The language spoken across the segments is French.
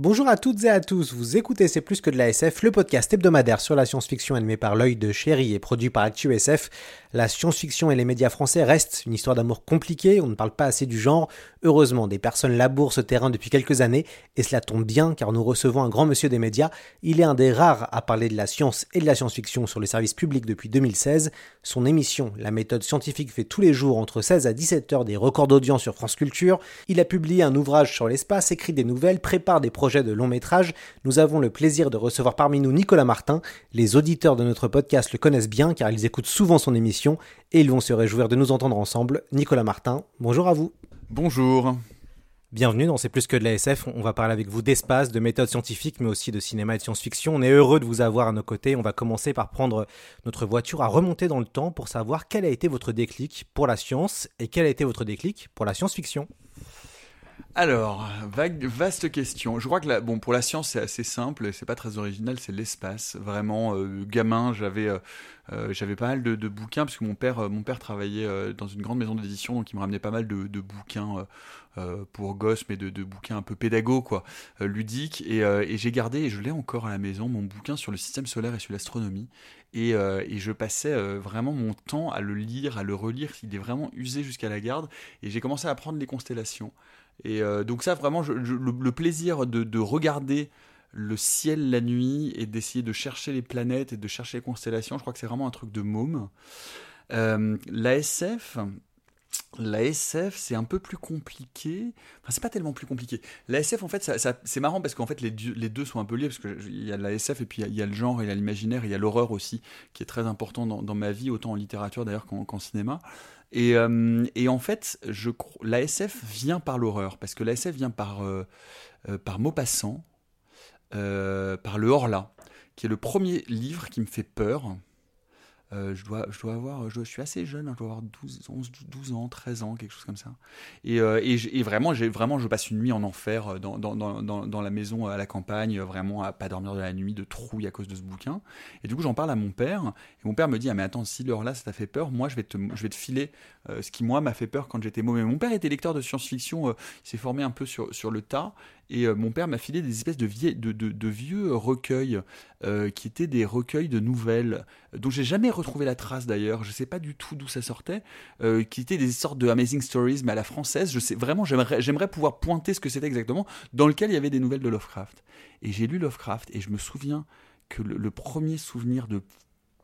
Bonjour à toutes et à tous, vous écoutez C'est plus que de la SF, le podcast hebdomadaire sur la science-fiction animé par l'œil de chéri et produit par ActuSF. La science-fiction et les médias français restent une histoire d'amour compliquée, on ne parle pas assez du genre. Heureusement, des personnes labourent ce terrain depuis quelques années, et cela tombe bien car nous recevons un grand monsieur des médias. Il est un des rares à parler de la science et de la science-fiction sur les services publics depuis 2016. Son émission, La méthode scientifique, fait tous les jours entre 16 à 17 heures des records d'audience sur France Culture. Il a publié un ouvrage sur l'espace, écrit des nouvelles, prépare des projets de long métrage. Nous avons le plaisir de recevoir parmi nous Nicolas Martin. Les auditeurs de notre podcast le connaissent bien car ils écoutent souvent son émission et ils vont se réjouir de nous entendre ensemble. Nicolas Martin, bonjour à vous. Bonjour. Bienvenue dans C'est plus que de la SF. On va parler avec vous d'espace, de méthodes scientifiques, mais aussi de cinéma et de science-fiction. On est heureux de vous avoir à nos côtés. On va commencer par prendre notre voiture à remonter dans le temps pour savoir quel a été votre déclic pour la science et quel a été votre déclic pour la science-fiction. Alors, vague, vaste question. Je crois que la, bon, pour la science, c'est assez simple, c'est pas très original, c'est l'espace. Vraiment, euh, gamin, j'avais euh, euh, j'avais pas mal de, bouquins, parce que mon père, mon père travaillait dans une grande maison d'édition, donc il me ramenait pas mal de, bouquins pour gosses, mais de, bouquins un peu pédago, quoi, ludiques. Et, et j'ai gardé, et je l'ai encore à la maison, mon bouquin sur le système solaire et sur l'astronomie. Et, et, je passais vraiment mon temps à le lire, à le relire. Il est vraiment usé jusqu'à la garde. Et j'ai commencé à apprendre les constellations. Et euh, donc ça, vraiment, le, plaisir de, regarder le ciel la nuit et d'essayer de chercher les planètes et de chercher les constellations, je crois que c'est vraiment un truc de môme. Euh, la SF, la SF, c'est un peu plus compliqué. Enfin, c'est pas tellement plus compliqué. La SF, en fait, c'est marrant parce qu'en fait, les, les, deux sont un peu liés parce qu'il y a la SF et puis il y, a le genre, il y a l'imaginaire, il y a l'horreur aussi, qui est très important dans, ma vie, autant en littérature d'ailleurs qu'en cinéma. Et, euh, et, en fait, je, la SF vient par l'horreur, parce que la SF vient par, euh, euh, par Maupassant, par le Horla, qui est le premier livre qui me fait peur. Euh, je, dois, je dois avoir, je, suis assez jeune, hein, je dois avoir 12, 11, 12 ans, 13 ans, quelque chose comme ça. Et, euh, vraiment, vraiment, je passe une nuit en enfer euh, dans, la maison à la campagne, vraiment à pas dormir de la nuit, de trouille à cause de ce bouquin. Et du coup, j'en parle à mon père. Et mon père me dit Ah, mais attends, si l'heure là, ça t'a fait peur, moi, je vais te, je vais te filer ce qui, moi, m'a fait peur quand j'étais mauvais. Mon père était lecteur de science-fiction, il s'est formé un peu sur, sur le tas. Et euh, mon père m'a filé des espèces de, vieux recueils euh, qui étaient des recueils de nouvelles dont j'ai jamais retrouvé la trace d'ailleurs. Je sais pas du tout d'où ça sortait, euh, qui étaient des sortes de Amazing Stories mais à la française. Je sais vraiment, j'aimerais pouvoir pointer ce que c'était exactement, dans lequel il y avait des nouvelles de Lovecraft. Et j'ai lu Lovecraft et je me souviens que le, premier souvenir de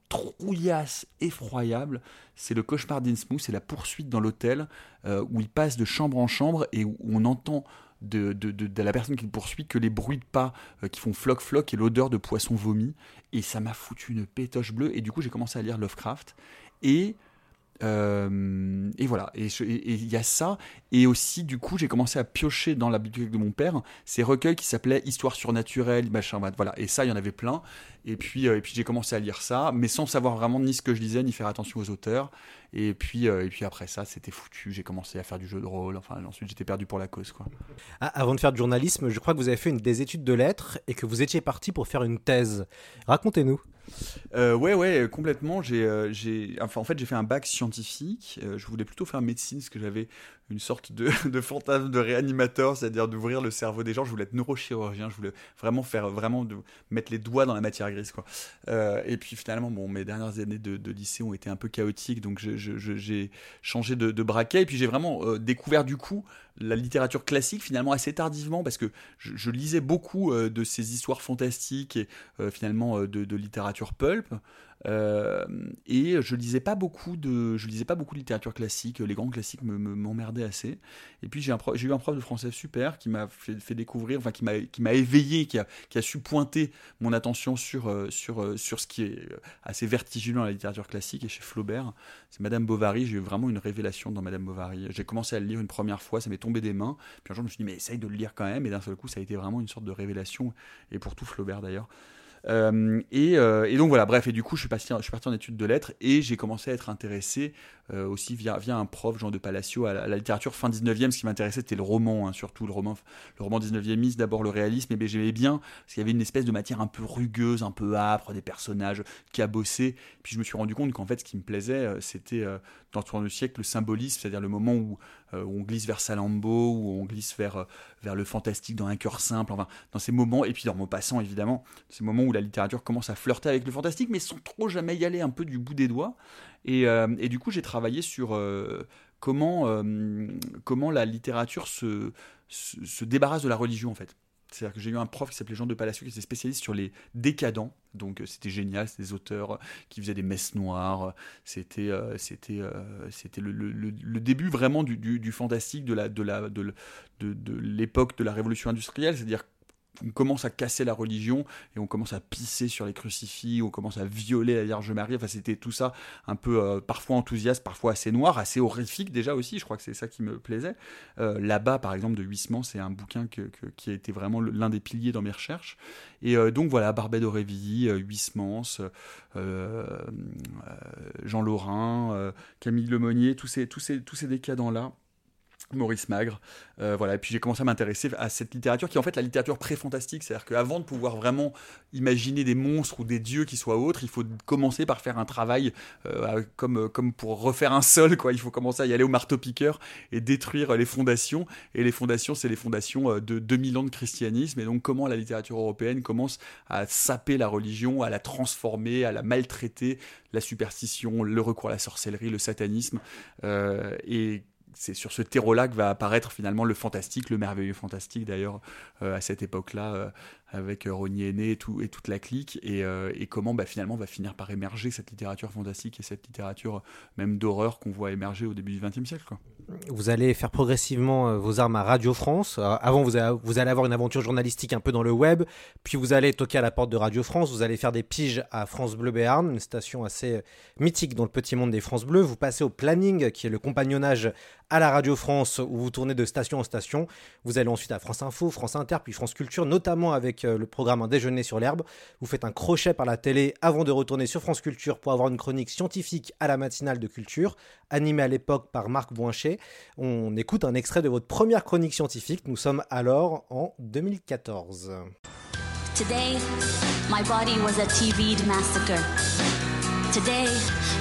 trouillasse effroyable, c'est le cauchemar d'Innsmouth, c'est la poursuite dans l'hôtel où il passe de chambre en chambre et où on entend de, de, la personne qui le poursuit que les bruits de pas euh, qui font floc-floc et l'odeur de poisson vomi. Et ça m'a foutu une pétoche bleue. Et du coup, j'ai commencé à lire Lovecraft. Et euh, et voilà, et il y a ça, et aussi du coup j'ai commencé à piocher dans la bibliothèque de mon père ces recueils qui s'appelaient Histoire surnaturelle, machin, voilà, et ça il y en avait plein, et puis, euh, et puis j'ai commencé à lire ça, mais sans savoir vraiment ni ce que je lisais, ni faire attention aux auteurs, et puis, euh, et puis après ça c'était foutu, j'ai commencé à faire du jeu de rôle, enfin ensuite j'étais perdu pour la cause quoi. Ah, avant de faire du journalisme, je crois que vous avez fait une des études de lettres et que vous étiez parti pour faire une thèse. Racontez-nous. Euh, ouais, ouais, complètement. J'ai, euh, j'ai, enfin, en fait, j'ai fait un bac scientifique. Euh, je voulais plutôt faire médecine parce que j'avais une sorte de, fantasme de réanimateur, c'est-à-dire d'ouvrir le cerveau des gens. Je voulais être neurochirurgien. Je voulais vraiment faire, vraiment mettre les doigts dans la matière grise. Euh, et puis finalement, bon, mes dernières années de, lycée ont été un peu chaotiques, donc j'ai changé de, braquet. Et puis j'ai vraiment euh, découvert du coup la littérature classique finalement assez tardivement parce que je, lisais beaucoup euh, de ces histoires fantastiques et finalement de littérature pulp. Euh, et je lisais pas beaucoup de, je lisais pas beaucoup de littérature classique. Les grands classiques me, me- m'emmerdaient assez. Et puis j'ai eu un prof de français super qui m'a fait, fait découvrir, enfin qui m'a qui m'a éveillé, qui a, qui a su pointer mon attention sur euh, sur euh, sur ce qui est assez vertigineux dans la littérature classique et chez Flaubert. C'est Madame Bovary. J'ai eu vraiment une révélation dans Madame Bovary. J'ai commencé à le lire une première fois, ça m'est tombé des mains. Puis un jour je me suis dit mais essaye de le lire quand même. Et d'un seul coup ça a été vraiment une sorte de révélation. Et pour tout Flaubert d'ailleurs. Euh, et, euh, et donc voilà, bref, et du coup, je suis parti, je suis parti en études de lettres et j'ai commencé à être intéressé euh, aussi via, un prof, Jean de Palacio, à la, littérature fin 19e. Ce qui m'intéressait, c'était le roman, hein, surtout le roman, le roman 19e, d'abord le réalisme, et ben, j'aimais bien parce qu'il y avait une espèce de matière un peu rugueuse, un peu âpre, des personnages cabossés. Puis je me suis rendu compte qu'en fait, ce qui me plaisait, euh, c'était euh, dans le siècle, le symbolisme, c'est-à-dire le moment où, on glisse vers Salammbô, où on glisse vers, vers le fantastique dans un cœur simple, enfin, dans ces moments, et puis dans Maupassant évidemment, ces moments où la littérature commence à flirter avec le fantastique, mais sans trop jamais y aller un peu du bout des doigts. Et, euh, et du coup, j'ai travaillé sur euh, comment, euh, comment la littérature se, se, se débarrasse de la religion, en fait. C'est-à-dire que j'ai eu un prof qui s'appelait Jean de Palacio, qui était spécialiste sur les décadents. Donc c'était génial, c'était des auteurs qui faisaient des messes noires. C'était le, le- le- début vraiment du, du- du fantastique de la de la de- de l'époque de la révolution industrielle. C'est-à-dire on commence à casser la religion et on commence à pisser sur les crucifix, on commence à violer la Vierge Marie. Enfin, c'était tout ça un peu euh, parfois enthousiaste, parfois assez noir, assez horrifique déjà aussi. Je crois que c'est ça qui me plaisait. Euh, Là-bas, par exemple, de Huysmans, c'est un bouquin qui a été vraiment l'un des piliers dans mes recherches. Et euh, donc voilà, Barbet d'Aurevilly, euh, Jean Lorrain, Camille Lemonnier, tous ces, tous ces, tous ces décadents-là. Maurice Magre, euh, voilà. Et puis j'ai commencé à m'intéresser à cette littérature qui est en fait la littérature pré-fantastique, c'est-à-dire qu'avant de pouvoir vraiment imaginer des monstres ou des dieux qui soient autres, il faut commencer par faire un travail euh, comme comme pour refaire un sol, quoi. Il faut commencer à y aller au marteau-piqueur et détruire les fondations. Et les fondations, c'est les fondations euh, de 2000 ans de christianisme. Et donc comment la littérature européenne commence à saper la religion, à la transformer, à la maltraiter, la superstition, le recours à la sorcellerie, le satanisme, euh, et c'est sur ce terreau-là que va apparaître finalement le fantastique, le merveilleux fantastique d'ailleurs euh, à cette époque-là, euh, avec Rogny Aîné et, tout, et toute la clique, et, euh, et comment bah, finalement va finir par émerger cette littérature fantastique et cette littérature même d'horreur qu'on voit émerger au début du XXe siècle. Vous allez faire progressivement euh, vos armes à Radio France. Euh, Avant, vous, allez avoir une aventure journalistique un peu dans le web, puis vous allez toquer à la porte de Radio France, vous allez faire des piges à France Bleu Béarn, une station assez euh, mythique dans le petit monde des France Bleu. Vous passez au planning, qui est le compagnonnage à la Radio France, où vous tournez de station en station. Vous allez ensuite à France Info, France Inter, puis France Culture, notamment avec le programme Un déjeuner sur l'herbe. Vous faites un crochet par la télé avant de retourner sur France Culture pour avoir une chronique scientifique à la matinale de culture, animée à l'époque par Marc On écoute un extrait de votre première chronique scientifique. Nous sommes alors en 2014. Today, my. Today,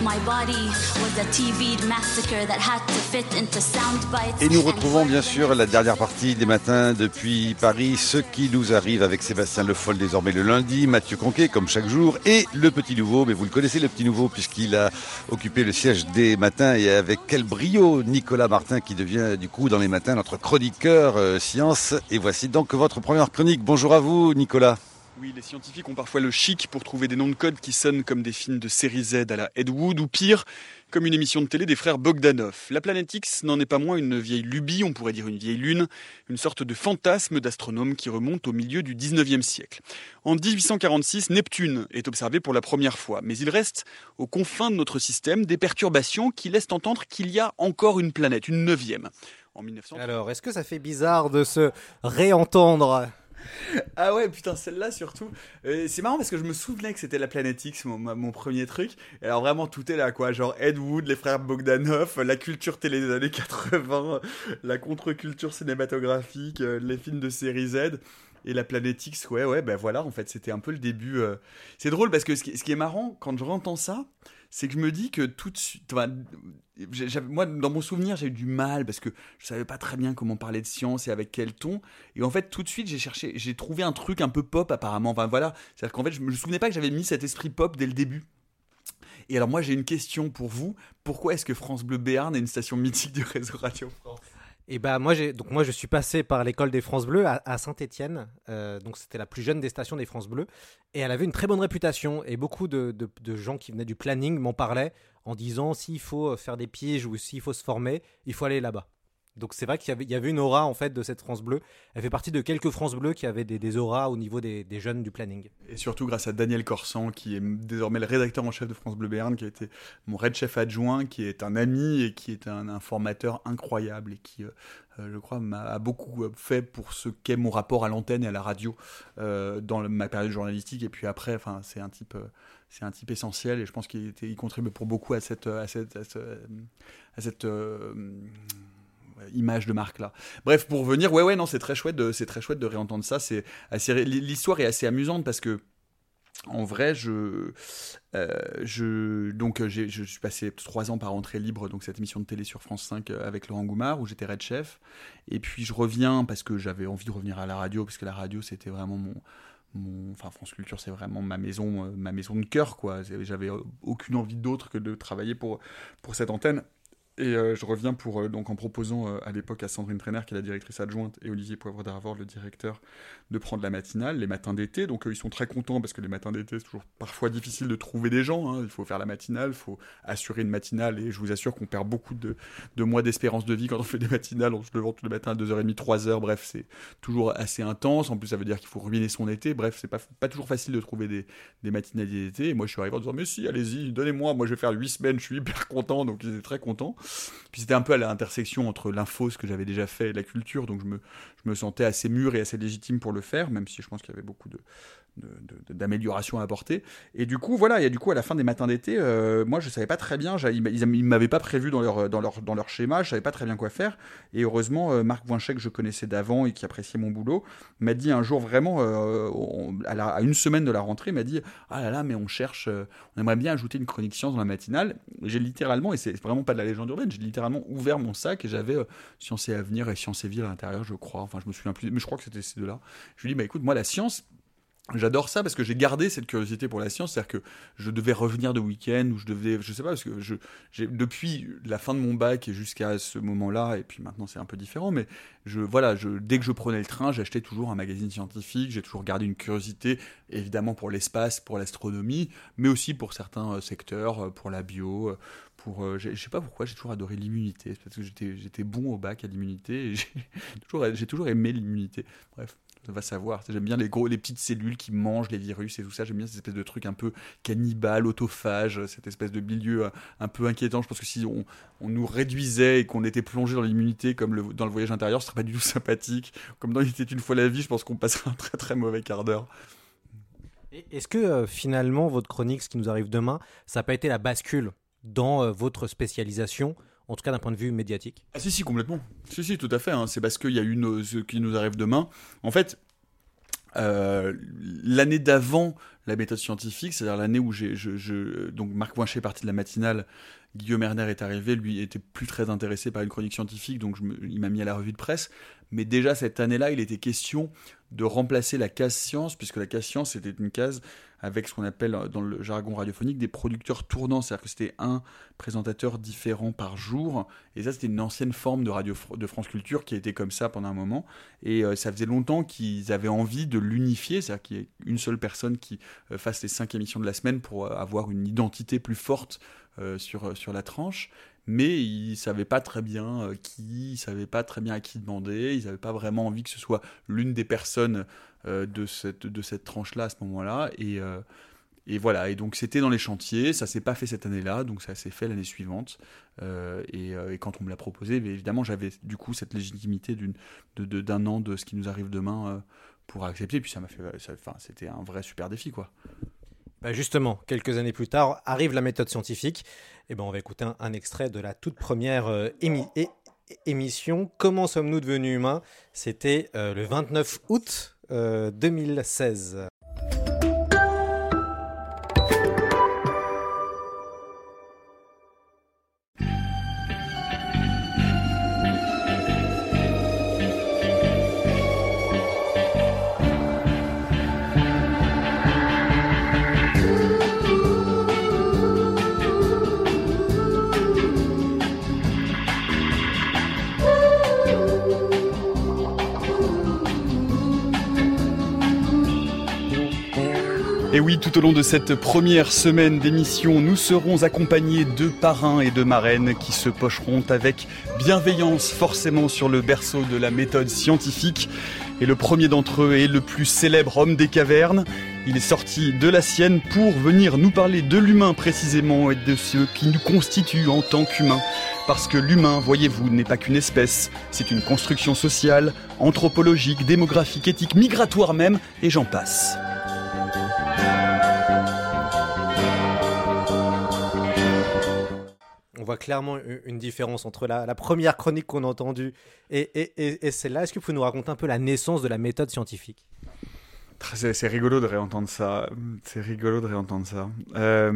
my body was a TV'd massacre that had to fit into sound bites. Et nous retrouvons bien sûr la dernière partie des matins depuis Paris, ce qui nous arrive avec Sébastien Le Foll désormais le lundi, Mathieu Conquet comme chaque jour et le petit nouveau, mais vous le connaissez le petit nouveau puisqu'il a occupé le siège des matins et avec quel brio Nicolas Martin qui devient du coup dans les matins notre chroniqueur euh, science. Et voici donc votre première chronique. Bonjour à vous Nicolas. Oui, les scientifiques ont parfois le chic pour trouver des noms de code qui sonnent comme des films de série Z à la Ed Wood ou pire, comme une émission de télé des frères Bogdanov. La planète X n'en est pas moins une vieille lubie, on pourrait dire une vieille lune, une sorte de fantasme d'astronome qui remonte au milieu du 19e siècle. En 1846, Neptune est observé pour la première fois, mais il reste aux confins de notre système des perturbations qui laissent entendre qu'il y a encore une planète, une neuvième. En 1900... Alors, est-ce que ça fait bizarre de se réentendre? Ah ouais, putain, celle-là surtout. C'est marrant parce que je me souvenais que c'était la planète X, mon, premier truc. Et alors vraiment, tout est là, quoi. Genre Ed Wood, les frères Bogdanov, la culture télé des années 80, la contre-culture cinématographique, euh, les films de série Z. Et la planète X, ouais, ouais, ben voilà, en fait, c'était un peu le début. euh. C'est drôle parce que ce qui, est marrant, quand je entends ça, c'est que je me dis que tout de suite. Moi, dans mon souvenir, j'ai eu du mal parce que je savais pas très bien comment parler de science et avec quel ton. Et en fait, tout de suite, j'ai cherché, j'ai trouvé un truc un peu pop apparemment. Enfin voilà, c'est-à-dire qu'en fait, je me souvenais pas que j'avais mis cet esprit pop dès le début. Et alors moi, j'ai une question pour vous. Pourquoi est-ce que France Bleu Béarn est une station mythique du réseau Radio France? Et bah moi j'ai donc moi je suis passé par l'école des France Bleues à, Saint-Étienne, euh, donc c'était la plus jeune des stations des France Bleues, et elle avait une très bonne réputation et beaucoup de, de gens qui venaient du planning m'en parlaient en disant s'il faut faire des pièges ou s'il faut se former, il faut aller là-bas. Donc c'est vrai qu'il y avait, une aura en fait de cette France Bleue. Elle fait partie de quelques France Bleues qui avaient des, auras au niveau des, jeunes du planning. Et surtout grâce à Daniel Corsan qui est désormais le rédacteur en chef de France Bleu Béarn, qui a été mon red chef adjoint, qui est un ami et qui est un, informateur incroyable et qui, euh, euh, je crois, m'a beaucoup fait pour ce qu'est mon rapport à l'antenne et à la radio euh, dans ma période journalistique. Et puis après, enfin, c'est un type c'est un type essentiel et je pense qu'il contribue pour beaucoup à cette, à à cette, image de marque là. Bref, pour revenir, ouais ouais non, c'est très chouette c'est très chouette de réentendre ça, c'est assez l'histoire est assez amusante parce que en vrai, je, euh, je donc je suis passé trois ans par entrée libre, donc cette émission de télé sur France 5 euh, avec Laurent Goumard où j'étais red chef. Et puis je reviens parce que j'avais envie de revenir à la radio parce que la radio c'était vraiment mon, mon, enfin France Culture c'est vraiment ma maison, euh, ma maison de cœur quoi. J'avais aucune envie d'autre que de travailler pour pour cette antenne. Et euh, je reviens pour, euh, donc en proposant euh, à l'époque à Sandrine Trainer, qui est la directrice adjointe, et Olivier Poivre d'Arvor, le directeur, de prendre la matinale, les matins d'été. Donc ils sont très contents parce que les matins d'été, c'est toujours parfois difficile de trouver des gens. Hein. Il faut faire la matinale, il faut assurer une matinale, et je vous assure qu'on perd beaucoup de, mois d'espérance de vie quand on fait des matinales, on se levant tous les matins à 2h30, 3h. Bref, c'est toujours assez intense. En plus, ça veut dire qu'il faut ruiner son été. Bref, c'est pas, pas toujours facile de trouver des, des d'été. Et moi, je suis arrivé en disant, mais si, allez-y, donnez-moi. Moi, je vais faire 8 semaines, je suis hyper content. Donc ils étaient très contents. Puis c'était un peu à l'intersection entre l'info, ce que j'avais déjà fait, et la culture, donc je me, je me sentais assez mûr et assez légitime pour le faire, même si je pense qu'il y avait beaucoup de, d'amélioration à apporter. Et du coup, voilà, et du coup, à la fin des matins d'été, euh, moi, je savais pas très bien, ils ne m'avaient pas prévu dans leur, dans, leur, dans leur schéma, je savais pas très bien quoi faire. Et heureusement, euh, Marc Voinchek, que je connaissais d'avant et qui appréciait mon boulot, m'a dit un jour vraiment, euh, à, une semaine de la rentrée, m'a dit Ah là là, mais on cherche, on aimerait bien ajouter une chronique science dans la matinale. J'ai littéralement, et c'est vraiment pas de la légende urbaine, j'ai littéralement ouvert mon sac et j'avais Science et Avenir et Science et Vie à l'intérieur, je crois. Enfin, je me souviens plus, mais je crois que c'était ces deux-là. Je lui dis Bah écoute, moi, la science, J'adore ça parce que j'ai gardé cette curiosité pour la science, c'est-à-dire que je devais revenir de week-end ou je devais, je sais pas, parce que depuis la fin de mon bac et jusqu'à ce moment-là, et puis maintenant c'est un peu différent, mais voilà, dès que je prenais le train, j'achetais toujours un magazine scientifique, j'ai toujours gardé une curiosité, évidemment pour l'espace, pour l'astronomie, mais aussi pour certains euh, secteurs, euh, pour la bio, euh, pour, je sais pas pourquoi, j'ai toujours adoré l'immunité, parce que j'étais, bon au bac à l'immunité, j'ai toujours aimé l'immunité. Bref va savoir. J'aime bien les gros, les petites cellules qui mangent les virus et tout ça. J'aime bien cette espèce de truc un peu cannibale, autophage, cette espèce de milieu euh, un peu inquiétant. Je pense que si on, nous réduisait et qu'on était plongé dans l'immunité comme le, dans le voyage intérieur, ce serait pas du tout sympathique. Comme dans Il était une fois la vie, je pense qu'on passerait un très très mauvais quart d'heure. Est-ce que euh, finalement votre chronique, ce qui nous arrive demain, ça n'a pas été la bascule dans euh, votre spécialisation en tout cas d'un point de vue médiatique Ah si, si, complètement. Si, si, tout à fait. Hein. C'est parce qu'il y a eu ce qui nous arrive demain. En fait, euh, l'année d'avant la méthode scientifique, c'est-à-dire l'année où j'ai, je, donc Marc Poinchet est parti de la matinale, Guillaume Erner est arrivé, lui était plus très intéressé par une chronique scientifique, donc il m'a mis à la revue de presse. Mais déjà cette année-là, il était question de remplacer la case science, puisque la case science était une case avec ce qu'on appelle dans le jargon radiophonique des producteurs tournants, c'est-à-dire que c'était un présentateur différent par jour, et ça c'était une ancienne forme de radio de France Culture qui été comme ça pendant un moment, et euh, ça faisait longtemps qu'ils avaient envie de l'unifier, c'est-à-dire qu'il y ait une seule personne qui euh, fasse les cinq émissions de la semaine pour euh, avoir une identité plus forte sur, sur la tranche, mais ils ne savaient pas très bien qui, ils savaient pas très bien à qui demander, ils n'avaient pas vraiment envie que ce soit l'une des personnes euh, de cette, de cette tranche-là à ce moment-là. Et, euh, et voilà, et donc c'était dans les chantiers, ça s'est pas fait cette année-là, donc ça s'est fait l'année suivante. Euh, et, quand on me l'a proposé, évidemment j'avais du coup cette légitimité d'un de, d'un an de ce qui nous arrive demain pour accepter, puis ça m'a fait, enfin c'était un vrai super défi quoi. Bah justement, quelques années plus tard, arrive la méthode scientifique. Et ben on va écouter un, extrait de la toute première émission. Comment sommes-nous devenus humains? C'était le 29 août 2016. Tout au long de cette première semaine d'émission, nous serons accompagnés de parrains et de marraines qui se pocheront avec bienveillance forcément sur le berceau de la méthode scientifique. Et le premier d'entre eux est le plus célèbre homme des cavernes. Il est sorti de la sienne pour venir nous parler de l'humain précisément et de ce qui nous constitue en tant qu'humain. Parce que l'humain, voyez-vous, n'est pas qu'une espèce, c'est une construction sociale, anthropologique, démographique, éthique, migratoire même, et j'en passe. On voit clairement une différence entre la, première chronique qu'on a entendue et, celle-là. Est-ce que vous pouvez nous raconter un peu la naissance de la méthode scientifique? C'est rigolo de réentendre ça. C'est rigolo de réentendre ça. Euh,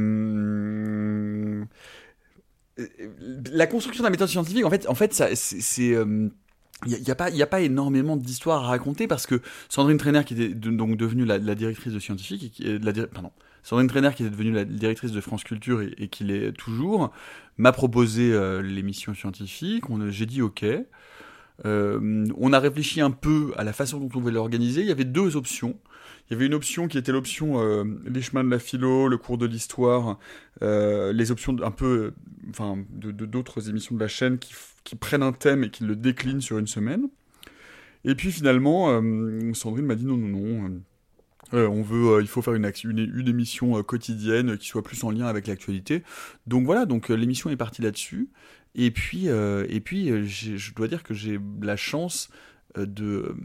la construction de la méthode scientifique, en fait, en fait, c'est il euh, n'y a, pas, énormément d'histoires à raconter parce que Sandrine Trainer, qui était donc devenue la, directrice de scientifique, la, pardon, Sandrine Trainer, qui est devenue la directrice de France Culture et, qui l'est toujours, m'a proposé euh, l'émission scientifique. J'ai dit OK. Euh, on a réfléchi un peu à la façon dont on voulait l'organiser. Il y avait deux options. Il y avait une option qui était l'option euh, les chemins de la philo, le cours de l'histoire, les options un peu, enfin, de d'autres émissions de la chaîne qui, qui, prennent un thème et qui le déclinent sur une semaine. Et puis finalement, Sandrine m'a dit non, non, non euh, on veut, euh, il faut faire une, une, émission euh, quotidienne qui soit plus en lien avec l'actualité. Donc voilà, donc l'émission est partie là-dessus. Et puis, et puis, je dois dire que j'ai la chance de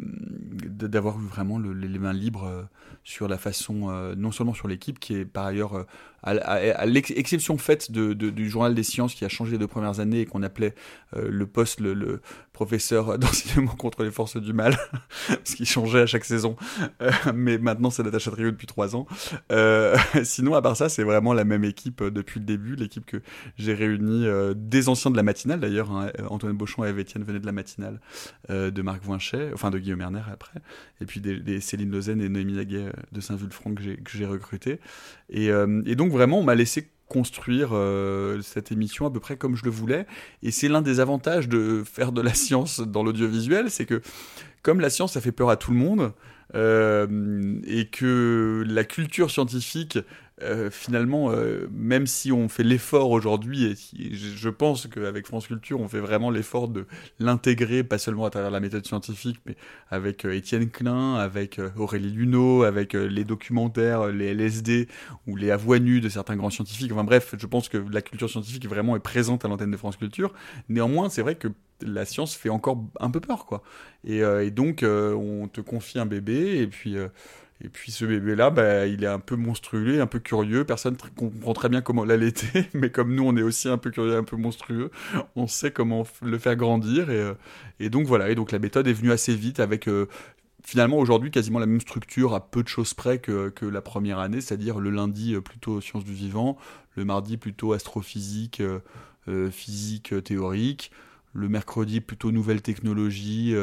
d'avoir vraiment les mains libres sur la façon, non seulement sur l'équipe qui est par ailleurs à, l'exception faite du journal des sciences qui a changé les deux premières années et qu'on appelait le poste le, professeur d'enseignement contre les forces du mal, ce qui changeait à chaque saison. Euh, mais maintenant, c'est Natacha Trio depuis trois ans. Euh, sinon, à part ça, c'est vraiment la même équipe euh, depuis le début, l'équipe que j'ai réunie des anciens de la matinale d'ailleurs. Hein. Antoine Beauchamp et Eve Etienne venaient de la matinale de Marc Voinchet, enfin de Guillaume Erner après, et puis des, Céline Lozen et Noémie Naguet de Saint-Vulfranc que j'ai recruté. Et donc vraiment, on m'a laissé construire euh, cette émission à peu près comme je le voulais. Et c'est l'un des avantages de faire de la science dans l'audiovisuel, c'est que comme la science, ça fait peur à tout le monde, euh, et que la culture scientifique euh, finalement, euh, même si on fait l'effort aujourd'hui, et je pense qu'avec France Culture, on fait vraiment l'effort de l'intégrer, pas seulement à travers la méthode scientifique, mais avec euh, Étienne Klein, avec Aurélie Luneau, avec les documentaires, les LSD ou les avoix nues de certains grands scientifiques. Enfin bref, je pense que la culture scientifique vraiment est présente à l'antenne de France Culture. Néanmoins, c'est vrai que la science fait encore un peu peur, quoi. Et donc, on te confie un bébé, et puis et puis ce bébé-là, bah, il est un peu monstrueux, un peu curieux. Personne ne comprend très bien comment l'allaiter, mais comme nous, on est aussi un peu curieux, un peu monstrueux, on sait comment le faire grandir. Et, euh, et donc voilà, et donc la méthode est venue assez vite avec euh, finalement aujourd'hui quasiment la même structure à peu de choses près que, que la première année, c'est-à-dire le lundi euh, plutôt sciences du vivant, le mardi plutôt astrophysique, physique théorique, le mercredi plutôt nouvelles technologies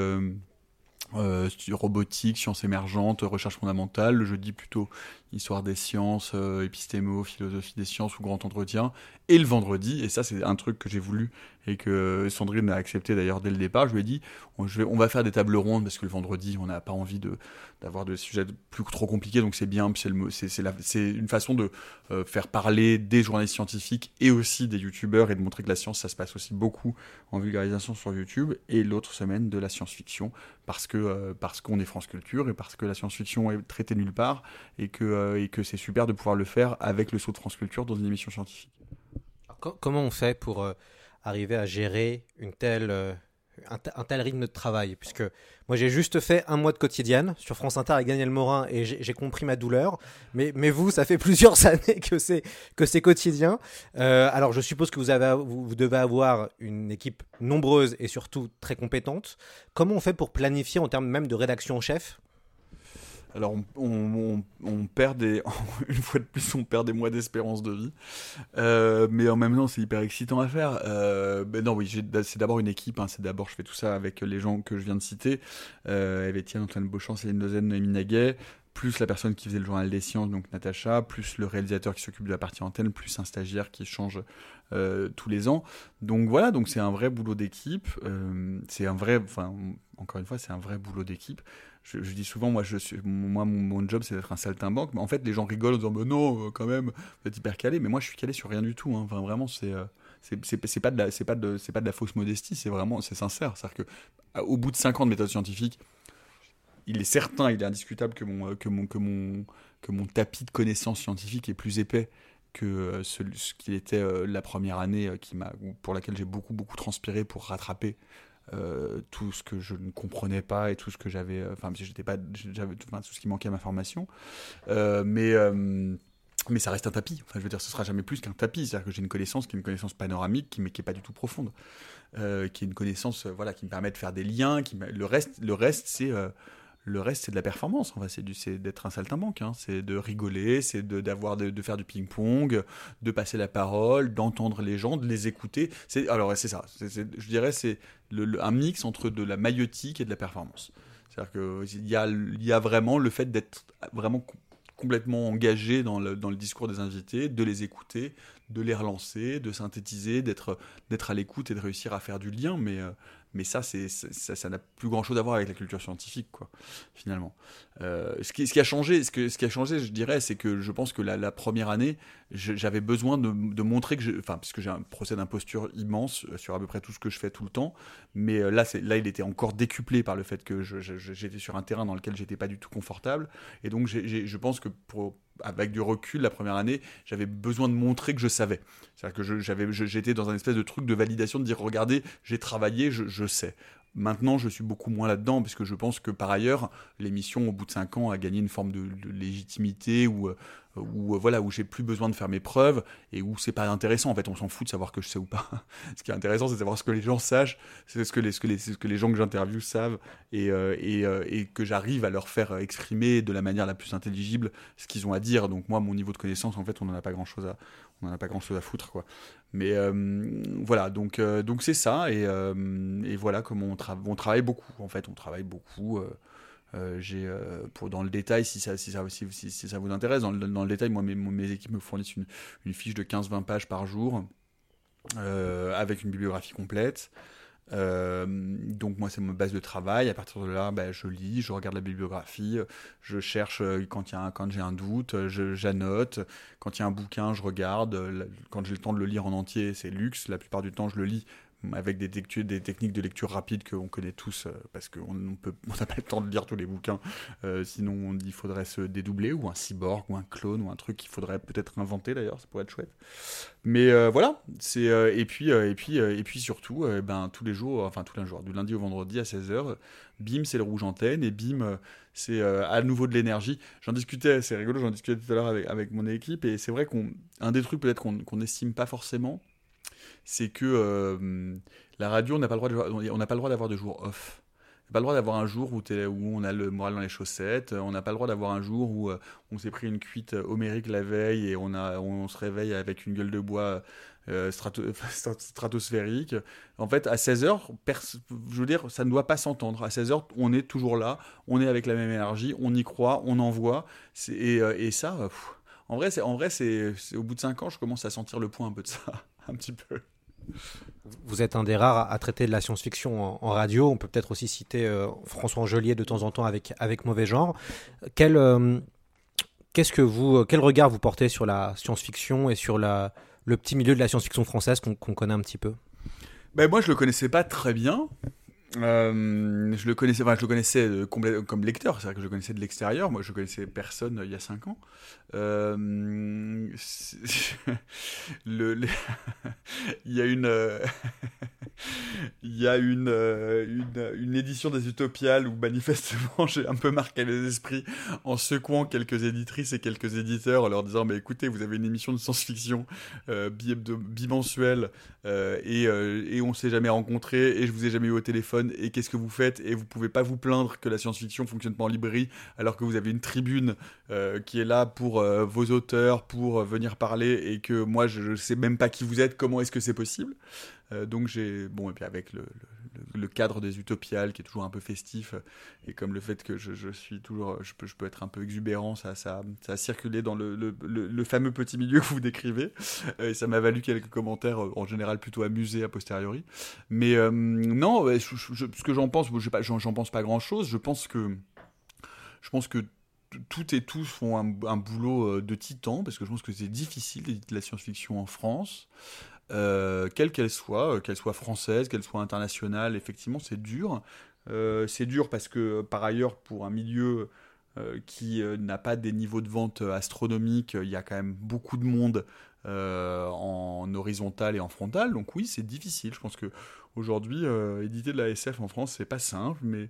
robotique, sciences émergentes, recherche fondamentale. Le jeudi plutôt histoire des sciences, euh, épistémo, philosophie des sciences ou grand entretien. Et le vendredi, et ça c'est un truc que j'ai voulu et que Sandrine a accepté d'ailleurs dès le départ, je lui ai dit on, va faire des tables rondes parce que le vendredi on n'a pas envie d'avoir de sujets plus trop compliqués donc c'est bien, c'est une façon de euh, faire parler des journalistes scientifiques et aussi des youtubeurs et de montrer que la science ça se passe aussi beaucoup en vulgarisation sur YouTube et l'autre semaine de la science-fiction parce que euh, parce qu'on est France Culture et parce que la science-fiction est traitée nulle part et que euh, et que c'est super de pouvoir le faire avec le saut de France Culture dans une émission scientifique. comment on fait pour euh, arriver à gérer une telle, euh, un, tel rythme de travail? Puisque moi j'ai juste fait un mois de quotidienne sur France Inter avec Daniel Morin et j'ai compris ma douleur. Mais, mais vous, ça fait plusieurs années que c'est que c'est quotidien. alors je suppose que vous, avez, vous devez avoir une équipe nombreuse et surtout très compétente. Comment on fait pour planifier en termes même de rédaction en chef? Alors on, perd des, une fois de plus, on perd des mois d'espérance de vie, euh, mais en même temps c'est hyper excitant à faire. Euh, ben non, oui, c'est d'abord une équipe. Hein, c'est d'abord je fais tout ça avec les gens que je viens de citer, euh, Antoine Beauchamp, Céline Dozen, Noémie Naguet, plus la personne qui faisait le journal des sciences, donc Natacha, plus le réalisateur qui s'occupe de la partie antenne, plus un stagiaire qui change euh, tous les ans. Donc voilà, donc c'est un vrai boulot d'équipe. C'est un vrai, encore une fois, c'est un vrai boulot d'équipe. Je, dis souvent, moi, mon, job, c'est d'être un saltimbanque. Mais en fait, les gens rigolent en disant, non, euh, quand même, vous êtes hyper calé. Mais moi, je suis calé sur rien du tout. Hein. Vraiment, c'est c'est pas de la c'est pas de la fausse modestie c'est vraiment c'est sincère c'est que au bout de 5 ans de méthode scientifique il est certain il est indiscutable que mon mon tapis de connaissances scientifiques est plus épais que euh, ce, qu'il était euh, la première année euh, pour laquelle j'ai beaucoup, beaucoup transpiré pour rattraper tout ce que je ne comprenais pas et tout ce que j'avais, enfin, j'étais pas, j'avais tout ce qui manquait à ma formation. mais mais ça reste un tapis. Enfin, je veux dire, ce sera jamais plus qu'un tapis. C'est-à-dire que j'ai une connaissance qui est une connaissance panoramique, qui, mais qui est pas du tout profonde, qui est une connaissance, voilà, qui me permet de faire des liens. Qui le reste, le reste, c'est le reste, c'est de la performance. Enfin, c'est, d'être un saltimbanque. Hein. C'est de rigoler, c'est de, d'avoir de, faire du ping-pong, de passer la parole, d'entendre les gens, de les écouter. C'est, alors, c'est ça. je dirais, c'est le, un mix entre de la maïotique et de la performance. C'est-à-dire qu'il y a, il y a vraiment le fait d'être vraiment complètement engagé dans le, dans le discours des invités, de les écouter, de les relancer, de synthétiser, d'être, d'être à l'écoute et de réussir à faire du lien. Mais, euh, mais ça, c'est, ça, n'a plus grand chose à voir avec la culture scientifique, quoi, finalement. Euh, ce, qui, a changé, ce, que, ce qui a changé, je dirais, c'est que je pense que la, première année, j'avais besoin de, montrer que, enfin, parce que j'ai un procès d'imposture immense euh, sur à peu près tout ce que je fais tout le temps, mais euh, là, c'est, là, il était encore décuplé par le fait que j'étais sur un terrain dans lequel j'étais pas du tout confortable, et donc je pense que pour avec du recul, la première année, j'avais besoin de montrer que je savais. C'est-à-dire que j'étais dans un espèce de truc de validation, de dire, regardez, j'ai travaillé, je, je sais. Maintenant, je suis beaucoup moins là-dedans, puisque je pense que par ailleurs, l'émission, au bout de 5 ans, a gagné une forme de, légitimité où, où, voilà, où j'ai plus besoin de faire mes preuves et où c'est pas intéressant. En fait, on s'en fout de savoir que je sais ou pas. ce qui est intéressant, c'est de savoir ce que les gens sachent, c'est ce que les, que que gens que j'interviewe savent et, euh, et, euh, que j'arrive à leur faire exprimer de la manière la plus intelligible ce qu'ils ont à dire. Donc, moi, mon niveau de connaissance, en fait, on n'en a pas grand-chose à, grand à foutre quoi. Mais euh, voilà, donc euh, donc c'est ça et, euh, et, voilà comment on, on, travaille beaucoup en fait, on travaille beaucoup. j'ai pour dans le détail si ça si ça si, si, ça vous intéresse dans le, dans le détail moi mes, mes équipes me fournissent une fiche de 15-20 pages par jour avec une bibliographie complète. Euh, donc moi c'est ma base de travail. À partir de là, ben, je lis, je regarde la bibliographie, je cherche euh, quand j'ai un doute, j'annote. Quand il y a un bouquin, je regarde. Quand j'ai le temps de le lire en entier, c'est luxe. La plupart du temps, je le lis avec des, techniques de lecture rapide qu'on connaît tous, euh, parce qu'on n'a pas le temps de lire tous les bouquins, euh, sinon il faudrait se dédoubler, ou un cyborg, ou un clone, ou un truc qu'il faudrait peut-être inventer d'ailleurs, ça pourrait être chouette. Mais euh, voilà, et puis et puis et puis surtout, ben tous les jours, enfin tous les jours, du lundi au vendredi à 16h, BIM c'est le rouge antenne et BIM c'est à nouveau de l'énergie. J'en discutais, c'est rigolo, j'en discutais tout à l'heure avec, avec mon équipe et c'est vrai qu'un des trucs peut-être qu'on n'estime pas forcément c'est que euh, la radio, on n'a pas le droit, d'avoir de jours off. On n'a pas le droit d'avoir un jour où, on a le moral dans les chaussettes. On n'a pas le droit d'avoir un jour où euh, on s'est pris une cuite homérique la veille et on, a, on, se réveille avec une gueule de bois euh, stratosphérique. En fait, à 16h, je veux dire, ça ne doit pas s'entendre. À 16h, on est toujours là, on est avec la même énergie, on y croit, on envoie. Et, et ça, en c'est, en vrai c'est, au bout de 5 ans, je commence à sentir le point un peu de ça, un petit peu. Vous êtes un des rares à traiter de la science-fiction en, radio. On peut peut-être aussi citer euh, François Angelier de temps en temps avec, avec Mauvais Genre. Quel, euh, qu'est-ce que vous, quel regard vous portez sur la science-fiction et sur la, le petit milieu de la science-fiction française qu'on, connaît un petit peu? Ben Moi, je ne le connaissais pas très bien. Euh, je le connaissais, enfin, je le connaissais euh, comme lecteur, c'est-à-dire que je le connaissais de l'extérieur. Moi, je connaissais personne euh, il y a 5 ans. Il y a une, il y a une, une, édition des Utopiales où manifestement j'ai un peu marqué les esprits en secouant quelques éditrices et quelques éditeurs en leur disant mais écoutez, vous avez une émission de science-fiction bimensuelle et, et on s'est jamais rencontrés et je vous ai jamais eu au téléphone et qu'est-ce que vous faites et vous pouvez pas vous plaindre que la science-fiction fonctionne pas en librairie alors que vous avez une tribune euh, qui est là pour euh, vos auteurs pour euh, venir parler et que moi je, sais même pas qui vous êtes comment est-ce que c'est possible. Donc j'ai bon et puis avec le, cadre des utopiales qui est toujours un peu festif et comme le fait que je, suis toujours, je peux, être un peu exubérant, ça, ça, ça a circulé dans le, le, fameux petit milieu que vous décrivez et ça m'a valu quelques commentaires en général plutôt amusés a posteriori. Mais non, ce que j'en pense, j'en pense pas grand chose. Je pense que je pense que toutes et tous font un, boulot euh, de titan, parce que je pense que c'est difficile d'éditer la science-fiction en France, euh, quelle qu'elle soit, euh, qu'elle soit française, qu'elle soit internationale, effectivement c'est dur. c'est dur parce que par ailleurs, pour un milieu qui n'a pas des niveaux de vente astronomiques, il y a quand même beaucoup de monde en horizontal et en frontal, donc oui, c'est difficile. Je pense que aujourd'hui, éditer de la SF en France, c'est pas simple, mais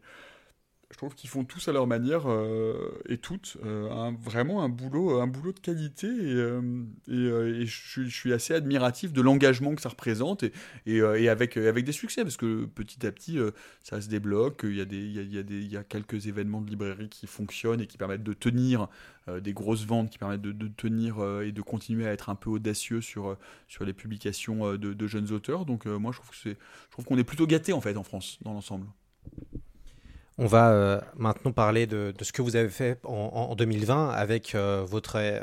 je trouve qu'ils font tous à leur manière euh, et toutes euh, vraiment un boulot, un boulot de qualité et, euh, je, suis assez admiratif de l'engagement que ça représente et, avec, avec des succès parce que petit à petit ça se débloque, il y, a des, il, y a, il y a quelques événements de librairie qui fonctionnent et qui permettent de tenir des grosses ventes, qui permettent de, tenir et de continuer à être un peu audacieux sur, sur les publications de, jeunes auteurs. Donc moi je trouve, que je trouve qu'on est plutôt gâté en fait en France dans l'ensemble. On va euh, maintenant parler de, ce que vous avez fait en, 2020 avec euh, votre euh,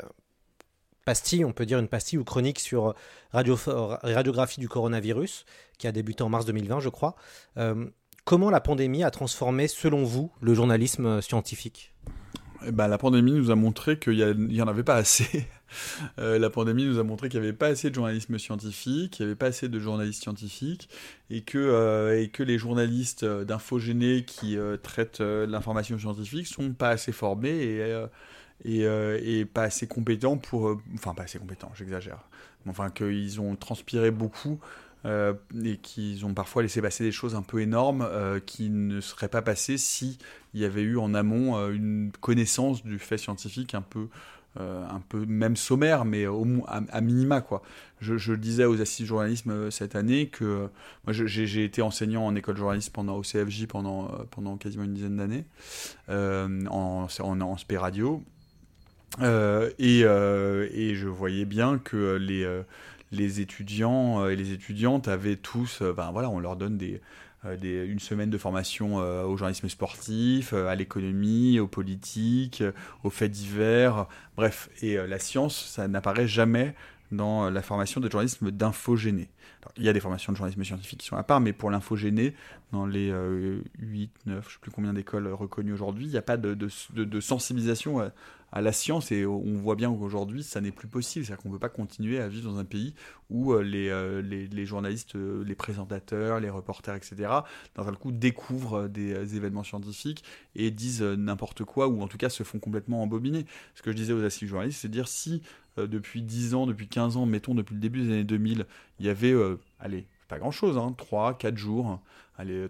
pastille, on peut dire une pastille ou chronique sur radiographie du coronavirus, qui a débuté en mars 2020, je crois. comment la pandémie a transformé, selon vous, le journalisme scientifique? Eh ben, La pandémie nous a montré qu'il n'y en avait pas assez. Euh, la pandémie nous a montré qu'il n'y avait pas assez de journalisme scientifique, qu'il n'y avait pas assez de journalistes scientifiques, et que, euh, et que les journalistes euh, d'infogénés qui traitent l'information scientifique sont pas assez formés et, et, pas assez compétents pour... enfin, pas assez compétents, j'exagère. Enfin, qu'ils ont transpiré beaucoup et qu'ils ont parfois laissé passer des choses un peu énormes qui ne seraient pas passées si il y avait eu en amont une connaissance du fait scientifique un peu euh, un peu même sommaire, mais au, à, à minima quoi. Je, disais aux assises journalisme euh, cette année que euh, moi j'ai été enseignant en école de journalisme pendant au CFJ pendant pendant quasiment une dizaine d'années en, en, en SP radio et, et je voyais bien que les les étudiants et les étudiantes avaient tous, ben voilà, on leur donne euh, une semaine de formation euh, au journalisme sportif, euh, à l'économie, aux politiques, aux faits divers, bref. Et la science, ça n'apparaît jamais dans la formation de journalisme d'infogéné. Il y a des formations de journalisme scientifique qui sont à part, mais pour l'infogéné, dans les 8, 9, je ne sais plus combien d'écoles reconnues aujourd'hui, il n'y a pas de, de sensibilisation à la science et on voit bien qu'aujourd'hui ça n'est plus possible, c'est-à-dire qu'on ne peut pas continuer à vivre dans un pays où euh, euh, les, les, journalistes, euh, les présentateurs, les reporters, etc., d'un coup découvrent des événements scientifiques et disent n'importe quoi ou en tout cas se font complètement embobiner. Ce que je disais aux assises journalistes, c'est dire si depuis 10 ans, depuis 15 ans, mettons depuis le début des années 2000, il y avait, allez, pas grand-chose, hein, 3, 4 jours, allez,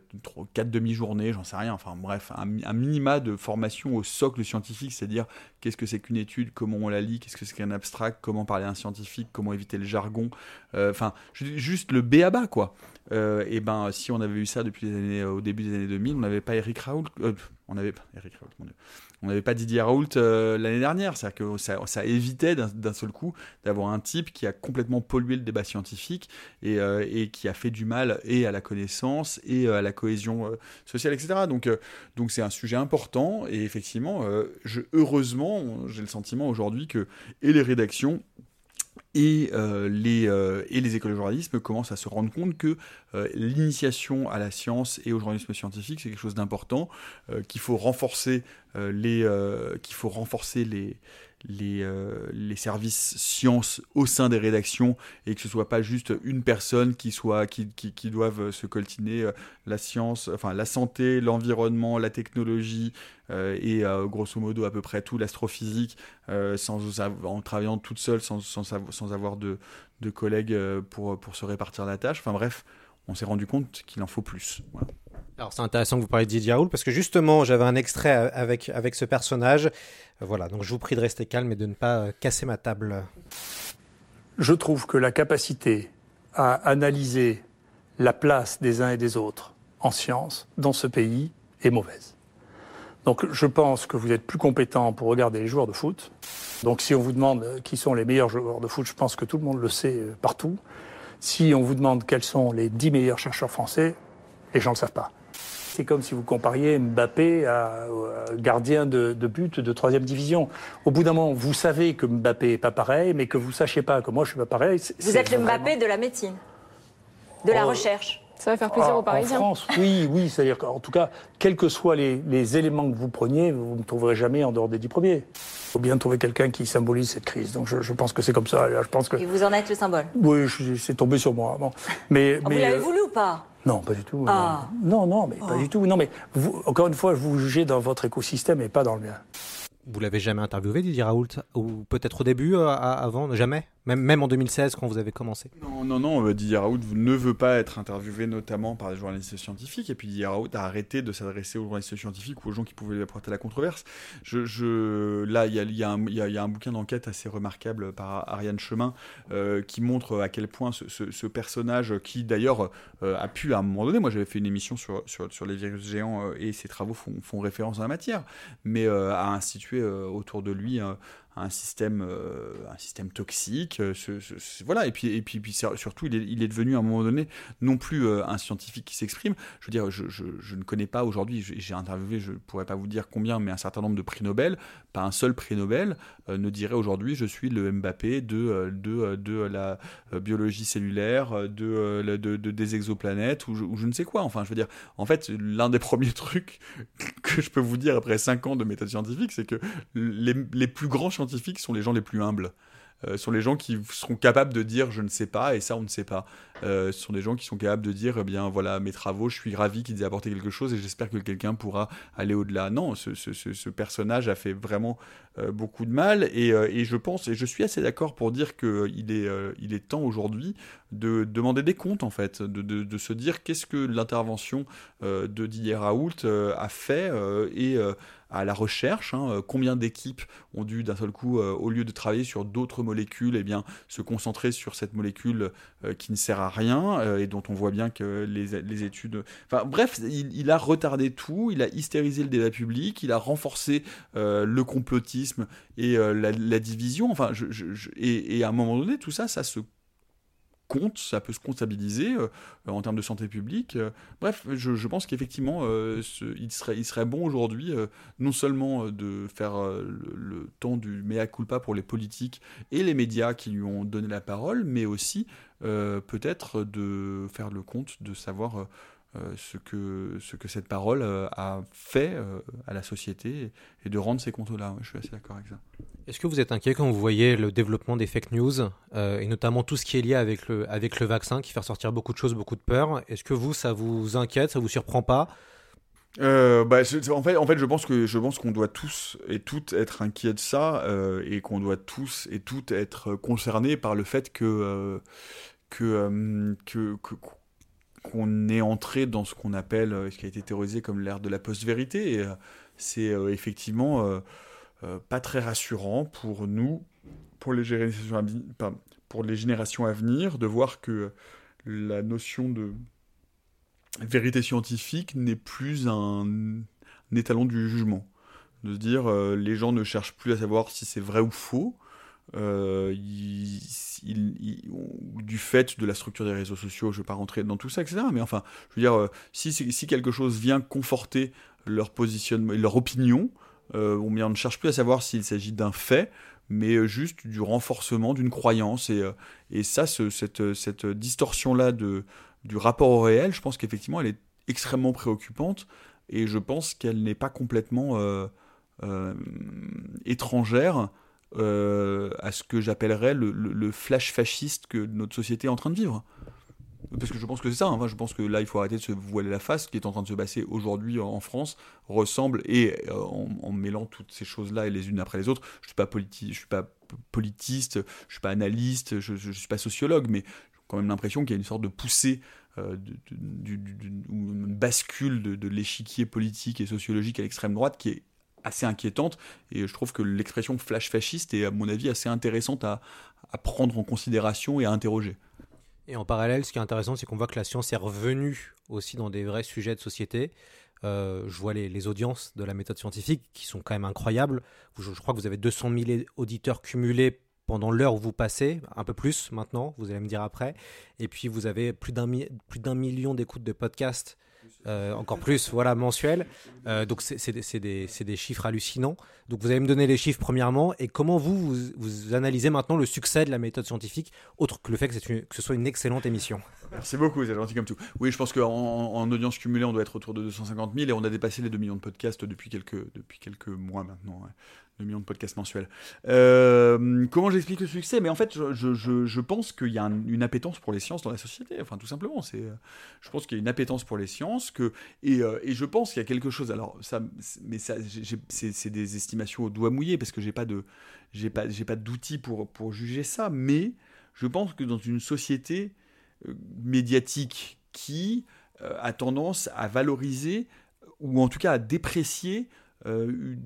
4 demi-journées, j'en sais rien, enfin bref, un, minima de formation au socle scientifique, c'est-à-dire qu'est-ce que c'est qu'une étude, comment on la lit, qu'est-ce que c'est qu'un abstract, comment parler à un scientifique, comment éviter le jargon, euh, enfin, juste le B à bas, quoi. Euh, et ben, si on avait eu ça depuis les années, au début des années 2000, on n'avait pas Eric Raoult, euh, on avait pas Eric Raoult, mon Dieu on n'avait pas Didier Raoult euh, l'année dernière. C'est-à-dire que ça, évitait d'un seul coup d'avoir un type qui a complètement pollué le débat scientifique et, euh, qui a fait du mal et à la connaissance et euh, à la cohésion sociale, etc. Donc donc c'est un sujet important et effectivement, heureusement, j'ai le sentiment aujourd'hui que et les rédactions et, euh, les, euh, et les écoles de journalisme commencent à se rendre compte que euh, l'initiation à la science et au journalisme scientifique, c'est quelque chose d'important, qu'il faut renforcer les, qu'il faut renforcer les, les, euh, les services sciences au sein des rédactions et que ce soit pas juste une personne qui soit qui, qui, qui doivent se coltiner euh, la science, enfin la santé, l'environnement, la technologie euh, et grosso modo à peu près tout l'astrophysique sans en travaillant toute seule sans, sans, sans avoir de, de collègues pour, pour se répartir la tâche. Enfin bref, on s'est rendu compte qu'il en faut plus. Voilà. Alors c'est intéressant que vous parliez de Didier Raoult parce que justement j'avais un extrait avec, avec ce personnage. Voilà, donc je vous prie de rester calme et de ne pas euh, casser ma table. Je trouve que la capacité à analyser la place des uns et des autres en science dans ce pays est mauvaise. Donc je pense que vous êtes plus compétent pour regarder les joueurs de foot. Donc si on vous demande qui sont les meilleurs joueurs de foot, je pense que tout le monde le sait euh, partout. Si on vous demande quels sont les dix meilleurs chercheurs français, Les gens ne le savent pas. C'est comme si vous compariez Mbappé à, à gardien de, de, but de troisième division. Au bout d'un moment, vous savez que Mbappé n'est pas pareil, mais que vous ne sachiez pas que moi je ne suis pas pareil. Vous êtes le Mbappé vraiment... de la médecine, de la oh. recherche. Ça va faire plaisir Ah, aux Parisiens. En France, oui, oui. C'est-à-dire qu'en tout cas, quels que soient les, les, éléments que vous preniez, vous ne me trouverez jamais en dehors des dix premiers. Il faut bien trouver quelqu'un qui symbolise cette crise. Donc je, je pense que c'est comme ça. Je pense que... Et vous en êtes le symbole Oui, c'est tombé sur moi. Bon. Mais, mais, Vous l'avez euh, voulu ou pas? Non, pas du tout. Ah. Non, non, mais Oh. pas du tout. Non, mais vous, encore une fois, vous jugez dans votre écosystème et pas dans le mien. Vous l'avez jamais interviewé, Didier Raoult? Ou peut-être au début, euh, avant? Jamais? Même, en 2016, quand vous avez commencé Non, non, non, euh, Didier Raoult ne veut pas être interviewé notamment par des journalistes scientifiques, et puis Didier Raoult a arrêté de s'adresser aux journalistes scientifiques ou aux gens qui pouvaient lui apporter la controverse. Là, il y a, un bouquin d'enquête assez remarquable par Ariane Chemin euh, qui montre à quel point ce, personnage, qui d'ailleurs euh, a pu à un moment donné, moi j'avais fait une émission sur, les virus géants et ses travaux font, font, référence à la matière, mais a institué autour de lui un système, euh, un système toxique. euh, voilà, et puis, et puis, puis surtout, il est, il est, devenu à un moment donné non plus euh, un scientifique qui s'exprime. Je veux dire, je, je, ne connais pas aujourd'hui, j'ai interviewé, je ne pourrais pas vous dire combien, mais un certain nombre de prix Nobel. Pas un seul prix Nobel ne dirait aujourd'hui je suis le Mbappé de, de, de la biologie cellulaire, de, de, de, des exoplanètes ou je, ou je, ne sais quoi. Enfin, je veux dire, en fait, l'un des premiers trucs que je peux vous dire après 5 ans de méthode scientifique, c'est que les, les plus grands scientifiques sont les gens les plus humbles. Euh, sont les gens qui seront capables de dire je ne sais pas et ça on ne sait pas. Euh, ce sont des gens qui sont capables de dire eh bien voilà mes travaux, je suis ravi qu'ils aient apporté quelque chose et j'espère que quelqu'un pourra aller au-delà. Non, ce, ce, ce, personnage a fait vraiment euh, beaucoup de mal et, et, je pense et je suis assez d'accord pour dire que il est est temps aujourd'hui de demander des comptes en fait, de, de, se dire qu'est-ce que l'intervention de Didier Raoult a fait et à la recherche, hein, combien d'équipes ont dû d'un seul coup, euh, au lieu de travailler sur d'autres molécules, eh bien, se concentrer sur cette molécule euh, qui ne sert à rien euh, et dont on voit bien que les, les études... Enfin bref, il, a retardé tout, il a hystérisé le débat public, il a renforcé le complotisme et la, la, division, enfin, et, et, à un moment donné, tout ça, ça se compte, ça peut se comptabiliser euh, en termes de santé publique. Euh, bref, je, pense qu'effectivement, euh, il, serait, il serait bon aujourd'hui non seulement de faire le, le, temps du mea culpa pour les politiques et les médias qui lui ont donné la parole, mais aussi peut-être de faire le compte de savoir ce, que, ce que cette parole a fait à la société et de rendre ces comptes-là. Je suis assez d'accord avec ça. Est-ce que vous êtes inquiet quand vous voyez le développement des fake news euh, et notamment tout ce qui est lié avec le, avec le vaccin qui fait ressortir beaucoup de choses, beaucoup de peur? Est-ce que vous, ça vous inquiète, ça vous surprend pas? Euh, bah, en fait, je pense qu'on doit tous et toutes être inquiets de ça euh, et qu'on doit tous et toutes être concernés par le fait euh, qu'on est entré dans ce qu'on appelle, ce qui a été théorisé comme l'ère de la post-vérité. C'est effectivement pas très rassurant pour nous, pour les générations à venir, de voir que la notion de vérité scientifique n'est plus un, étalon du jugement. De se dire, euh, les gens ne cherchent plus à savoir si c'est vrai ou faux. Euh, du fait de la structure des réseaux sociaux, je ne vais pas rentrer dans tout ça, etc. Mais enfin, je veux dire, euh, si, quelque chose vient conforter leur positionnement, leur opinion, on, ne cherche plus à savoir s'il s'agit d'un fait, mais juste du renforcement d'une croyance. Et, ça, ce, cette, distorsion-là du rapport au réel, je pense qu'effectivement, elle est extrêmement préoccupante. Et je pense qu'elle n'est pas complètement euh, euh, étrangère euh, à ce que j'appellerais le, flash fasciste que notre société est en train de vivre. Parce que je pense que c'est ça, enfin, je pense que là il faut arrêter de se voiler la face, ce qui est en train de se passer aujourd'hui en France ressemble, et en, en, mêlant toutes ces choses-là et les unes après les autres, je ne suis pas, politi je suis pas politiste, je ne suis pas analyste, je ne suis pas sociologue, mais quand même l'impression qu'il y a une sorte de poussée, euh, ou une bascule de, l'échiquier politique et sociologique à l'extrême droite qui est assez inquiétante, et je trouve que l'expression flash fasciste est à mon avis assez intéressante à, prendre en considération et à interroger. Et en parallèle, ce qui est intéressant, c'est qu'on voit que la science est revenue aussi dans des vrais sujets de société. Euh, je vois les, les, audiences de la méthode scientifique qui sont quand même incroyables. Je, je crois que vous avez 200 000 auditeurs cumulés pendant l'heure où vous passez, un peu plus maintenant, vous allez me dire après. Et puis vous avez plus d'un mi million d'écoutes de podcasts euh, encore plus, voilà, mensuel. Euh, donc c'est des, chiffres hallucinants. Donc vous allez me donner les chiffres premièrement, et comment vous, vous, analysez maintenant le succès de la méthode scientifique, autre que le fait que ce soit une excellente émission? Merci beaucoup, c'est gentil comme tout. Oui, je pense qu'en en audience cumulée, on doit être autour de 250 000, et on a dépassé les 2 millions de podcasts depuis quelques, depuis quelques mois maintenant. 2 millions de podcasts mensuels. Euh, comment j'explique le succès? Mais en fait, je, je, je pense qu'il y a une appétence pour les sciences dans la société. Enfin, tout simplement, c'est. Je pense qu'il y a une appétence pour les sciences que et, euh, et je pense qu'il y a quelque chose. Alors ça, mais ça, c'est des estimations au doigt mouillé parce que j'ai pas j'ai pas, j'ai pas d'outils pour pour juger ça. Mais je pense que dans une société euh, médiatique qui a tendance à valoriser ou en tout cas à déprécier une,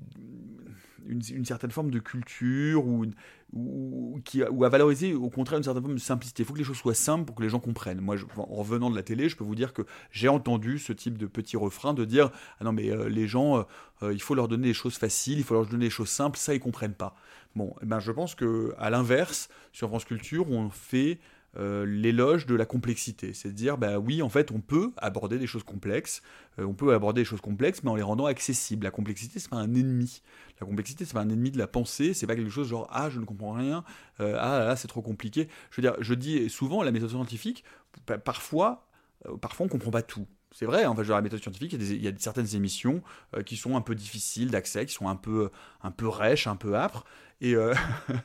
une, certaine forme de culture ou, ou, à valoriser au contraire une certaine forme de simplicité. Il faut que les choses soient simples pour que les gens comprennent. Moi, en revenant de la télé, je peux vous dire que j'ai entendu ce type de petit refrain de dire ah non mais euh, les gens, euh, euh, il faut leur donner des choses faciles, il faut leur donner des choses simples, ça ils comprennent pas. Bon, eh ben je pense que à l'inverse, sur France Culture, on fait euh, l'éloge de la complexité. C'est de dire, bah oui, en fait, on peut aborder des choses complexes, euh, on peut aborder des choses complexes, mais en les rendant accessibles. La complexité, c'est pas un ennemi. La complexité, c'est pas un ennemi de la pensée, c'est pas quelque chose genre, ah, je ne comprends rien, euh, ah là, c'est trop compliqué. Je veux dire, je dis souvent, la méthode scientifique, parfois, parfois on comprend pas tout. C'est vrai, en fait, dans la méthode scientifique, il y a, certaines émissions qui sont un peu difficiles d'accès, qui sont un peu, un peu rêches, un peu âpres. Et euh,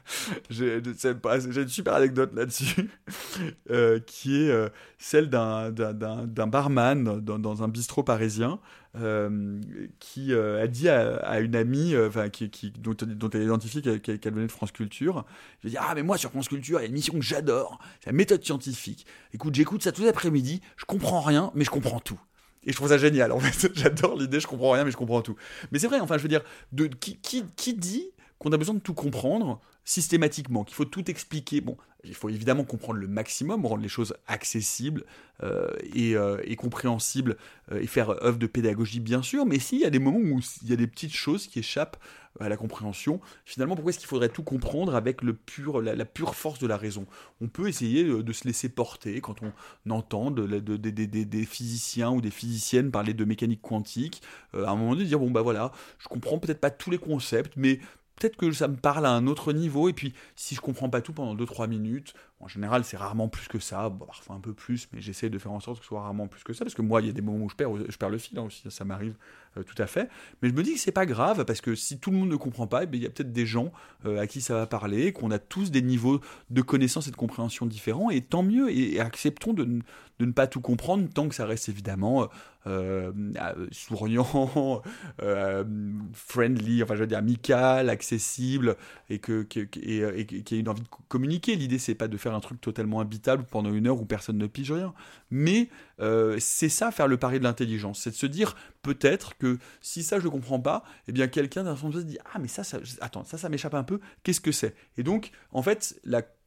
j'ai une super anecdote là-dessus, euh, qui est euh, celle d'un barman dans, un bistrot parisien qui a dit à, une amie, enfin, qui, qui, dont, dont, elle identifie qu'elle venait de France Culture, il dit Ah, mais moi sur France Culture, il y a une émission que j'adore, c'est la méthode scientifique. Écoute, j'écoute ça tout l'après-midi, je comprends rien, mais je comprends tout. Et je trouve ça génial. En fait, j'adore l'idée, je comprends rien, mais je comprends tout. Mais c'est vrai, enfin, je veux dire, de, qui, qui, qui dit qu'on a besoin de tout comprendre systématiquement, qu'il faut tout expliquer. Bon, il faut évidemment comprendre le maximum, rendre les choses accessibles euh, euh, et, compréhensibles euh, et faire œuvre de pédagogie, bien sûr, mais s'il y a des moments où il y a des petites choses qui échappent à la compréhension, finalement, pourquoi est-ce qu'il faudrait tout comprendre avec le pur, la, pure force de la raison? On peut essayer de, se laisser porter quand on entend des physiciens ou des physiciennes parler de mécanique quantique, à un moment donné, dire, bon, bah voilà, je comprends peut-être pas tous les concepts, mais peut-être que ça me parle à un autre niveau, et puis si je comprends pas tout pendant 2-3 minutes, en général c'est rarement plus que ça, parfois un peu plus, mais j'essaie de faire en sorte que ce soit rarement plus que ça, parce que moi il y a des moments où je perds, je perds le fil hein, aussi, ça m'arrive euh, tout à fait, mais je me dis que c'est pas grave, parce que si tout le monde ne comprend pas, eh il y a peut-être des gens euh, à qui ça va parler, qu'on a tous des niveaux de connaissance et de compréhension différents, et tant mieux, et, acceptons de, ne pas tout comprendre, tant que ça reste évidemment euh, souriant, friendly, enfin je veux dire amical, accessible, et que, que et, qui ait une envie de communiquer. L'idée c'est pas de faire un truc totalement habitable pendant une heure où personne ne pige rien, mais euh, c'est ça faire le pari de l'intelligence, c'est de se dire peut-être que si ça je ne comprends pas, eh bien quelqu'un d'un se dit ah mais ça, ça ça ça m'échappe un peu, qu'est-ce que c'est? Et donc en fait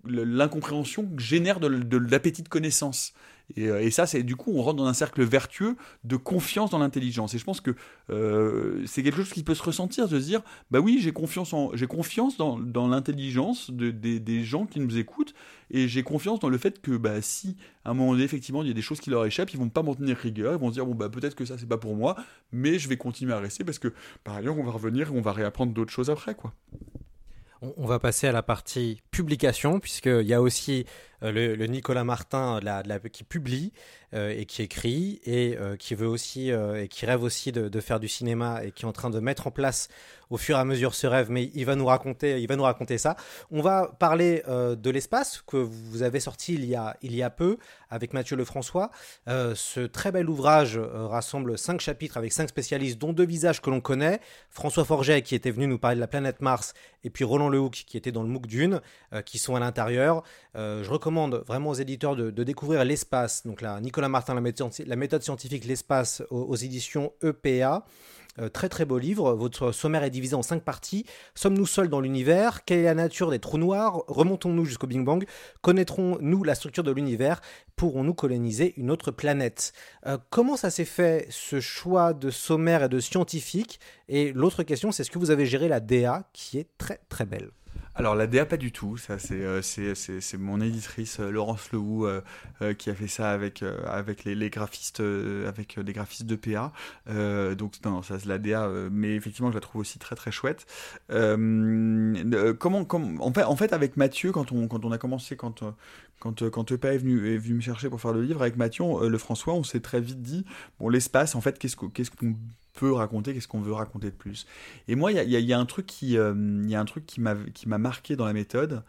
l'incompréhension génère de, l'appétit de connaissance. Euh, et, ça, c'est du coup, on rentre dans un cercle vertueux de confiance dans l'intelligence. Et je pense que euh, c'est quelque chose qui peut se ressentir, de se dire, bah oui, j'ai confiance, en, j'ai confiance dans, l'intelligence de, des gens qui nous écoutent, et j'ai confiance dans le fait que bah, si à un moment donné, effectivement, il y a des choses qui leur échappent, ils vont pas m'en tenir rigueur, ils vont se dire, bon, bah peut-être que ça, c'est pas pour moi, mais je vais continuer à rester parce que par ailleurs, on va revenir et on va réapprendre d'autres choses après, quoi. On va passer à la partie publication, puisqu'il y a aussi euh, le, Nicolas Martin qui publie euh, et qui écrit et euh, qui veut aussi et qui rêve aussi de, faire du cinéma et qui est en train de mettre en place au fur et à mesure ce rêve, mais il va nous raconter, il va nous raconter ça. On va parler de l'espace que vous avez sorti il y a, il y a peu avec Mathieu Lefrançois. ce très bel ouvrage rassemble cinq chapitres avec cinq spécialistes, dont deux visages que l'on connaît. François Forget qui était venu nous parler de la planète Mars et puis Roland Lehoucq qui était dans le MOOC Dune, qui sont à l'intérieur. Je recommande vraiment aux éditeurs de, découvrir l'espace. Donc là, Nicolas Martin, la méthode, la méthode scientifique, l'espace aux, éditions EPA. Euh, très très beau livre. Votre sommaire est divisé en cinq parties. Sommes-nous seuls dans l'univers? Quelle est la nature des trous noirs? Remontons-nous jusqu'au Big Bang Connaîtrons-nous la structure de l'univers? Pourrons-nous coloniser une autre planète? Euh, Comment ça s'est fait ce choix de sommaire et de scientifique? Et l'autre question, c'est est-ce que vous avez géré la DA qui est très très belle? Alors la DA pas du tout, ça c'est euh, mon éditrice euh, Laurence Lehou euh, euh, qui a fait ça avec euh, avec les, les graphistes avec des graphistes de PA. Donc non, ça c'est la DA mais effectivement je la trouve aussi très très chouette. Comment comment en fait en fait avec Mathieu quand on quand on a commencé quand quand, quand EPA est venu, est venu me chercher pour faire le livre, avec Mathieu, le François, on s'est très vite dit, bon, l'espace, en fait, qu'est-ce qu'on peut raconter, qu'est-ce qu'on veut raconter de plus Et moi, il y a, un truc qui, euh, qui m'a marqué dans la méthode.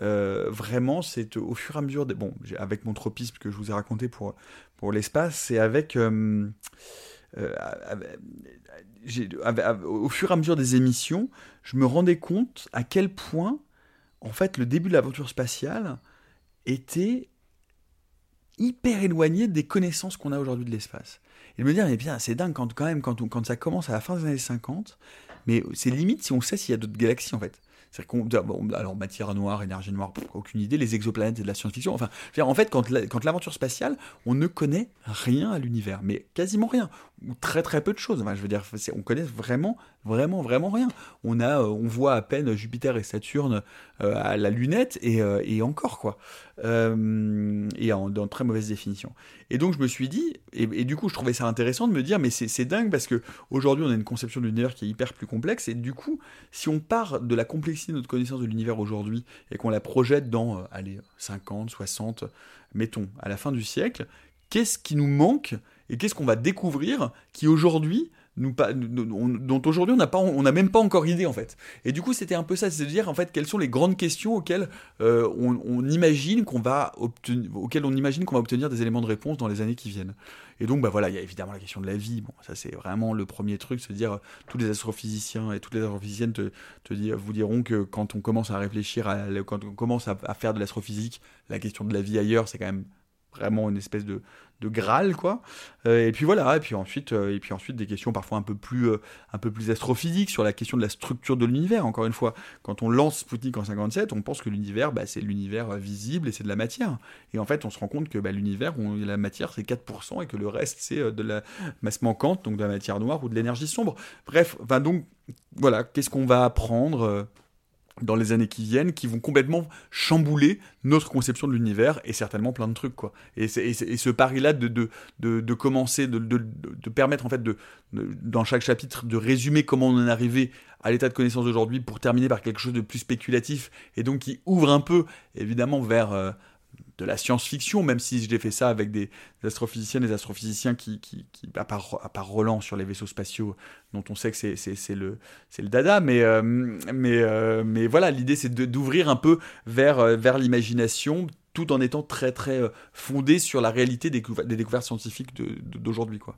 Euh, vraiment, c'est au fur et à mesure, des, bon, avec mon tropisme que je vous ai raconté pour, pour l'espace, c'est euh, avec- avec- au fur et à mesure des émissions, je me rendais compte à quel point, en fait, le début de l'aventure spatiale était hyper éloigné des connaissances qu'on a aujourd'hui de l'espace. Et me dire, mais bien, c'est dingue quand, même, quand, ça commence à la fin des années 50, mais c'est limite si on sait s'il y a d'autres galaxies en fait. Bon, alors matière noire, énergie noire, aucune idée, les exoplanètes, c'est de la science-fiction. Enfin, en fait, quand, la- quand l'aventure spatiale, on ne connaît rien à l'univers, mais quasiment rien, ou très très peu de choses. Enfin, je veux dire, c'est- on connaît vraiment, vraiment, vraiment rien. On a, euh, on voit à peine Jupiter et Saturne euh, à la lunette et, euh, encore quoi, et en, très mauvaise définition. Et donc je me suis dit, et, du coup je trouvais ça intéressant de me dire, mais c'est dingue parce que aujourd'hui on a une conception de l'univers qui est hyper plus complexe, et du coup si on part de la complexité de notre connaissance de l'univers aujourd'hui et qu'on la projette dans, allez, 50, 60, mettons, à la fin du siècle, qu'est-ce qui nous manque et qu'est-ce qu'on va découvrir qui aujourd'hui dont aujourd'hui on n'a pas, on n'a même pas encore idée en fait. Et du coup c'était un peu ça, c'est de dire en fait quelles sont les grandes questions auxquelles euh, on, imagine qu'on va obtenir, auxquelles on imagine qu'on va obtenir des éléments de réponse dans les années qui viennent. Et donc bah voilà, il y a évidemment la question de la vie. Bon, ça c'est vraiment le premier truc, se dire tous les astrophysiciens et toutes les astrophysiciennes te, te vous diront que quand on commence à réfléchir, quand on commence à faire de l'astrophysique, la question de la vie ailleurs, c'est quand même vraiment une espèce de, de graal quoi. Euh, et puis voilà et puis ensuite euh, et puis ensuite des questions parfois un peu plus euh, un peu plus astrophysiques sur la question de la structure de l'univers encore une fois. Quand on lance Sputnik en 57 on pense que l'univers bah, c'est l'univers visible et c'est de la matière. Et en fait on se rend compte que bah, l'univers la matière c'est 4% et que le reste c'est de la masse manquante donc de la matière noire ou de l'énergie sombre. Bref donc voilà qu'est-ce qu'on va apprendre dans les années qui viennent qui vont complètement chambouler notre conception de l'univers et certainement plein de trucs quoi. Et, ce pari là de, commencer de, permettre en fait dans chaque chapitre de résumer comment on en est arrivé à l'état de connaissance d'aujourd'hui pour terminer par quelque chose de plus spéculatif et donc qui ouvre un peu évidemment vers euh, de la science-fiction, même si j'ai fait ça avec des, astrophysiciennes et des astrophysiciens qui, qui, qui- à, part, Roland sur les vaisseaux spatiaux, dont on sait que c'est, le, c'est le dada, mais, euh, mais, euh, mais voilà, l'idée c'est d'ouvrir un peu vers, euh, vers l'imagination, tout en étant très très fondé sur la réalité des, découver- des découvertes scientifiques d'aujourd'hui. quoi.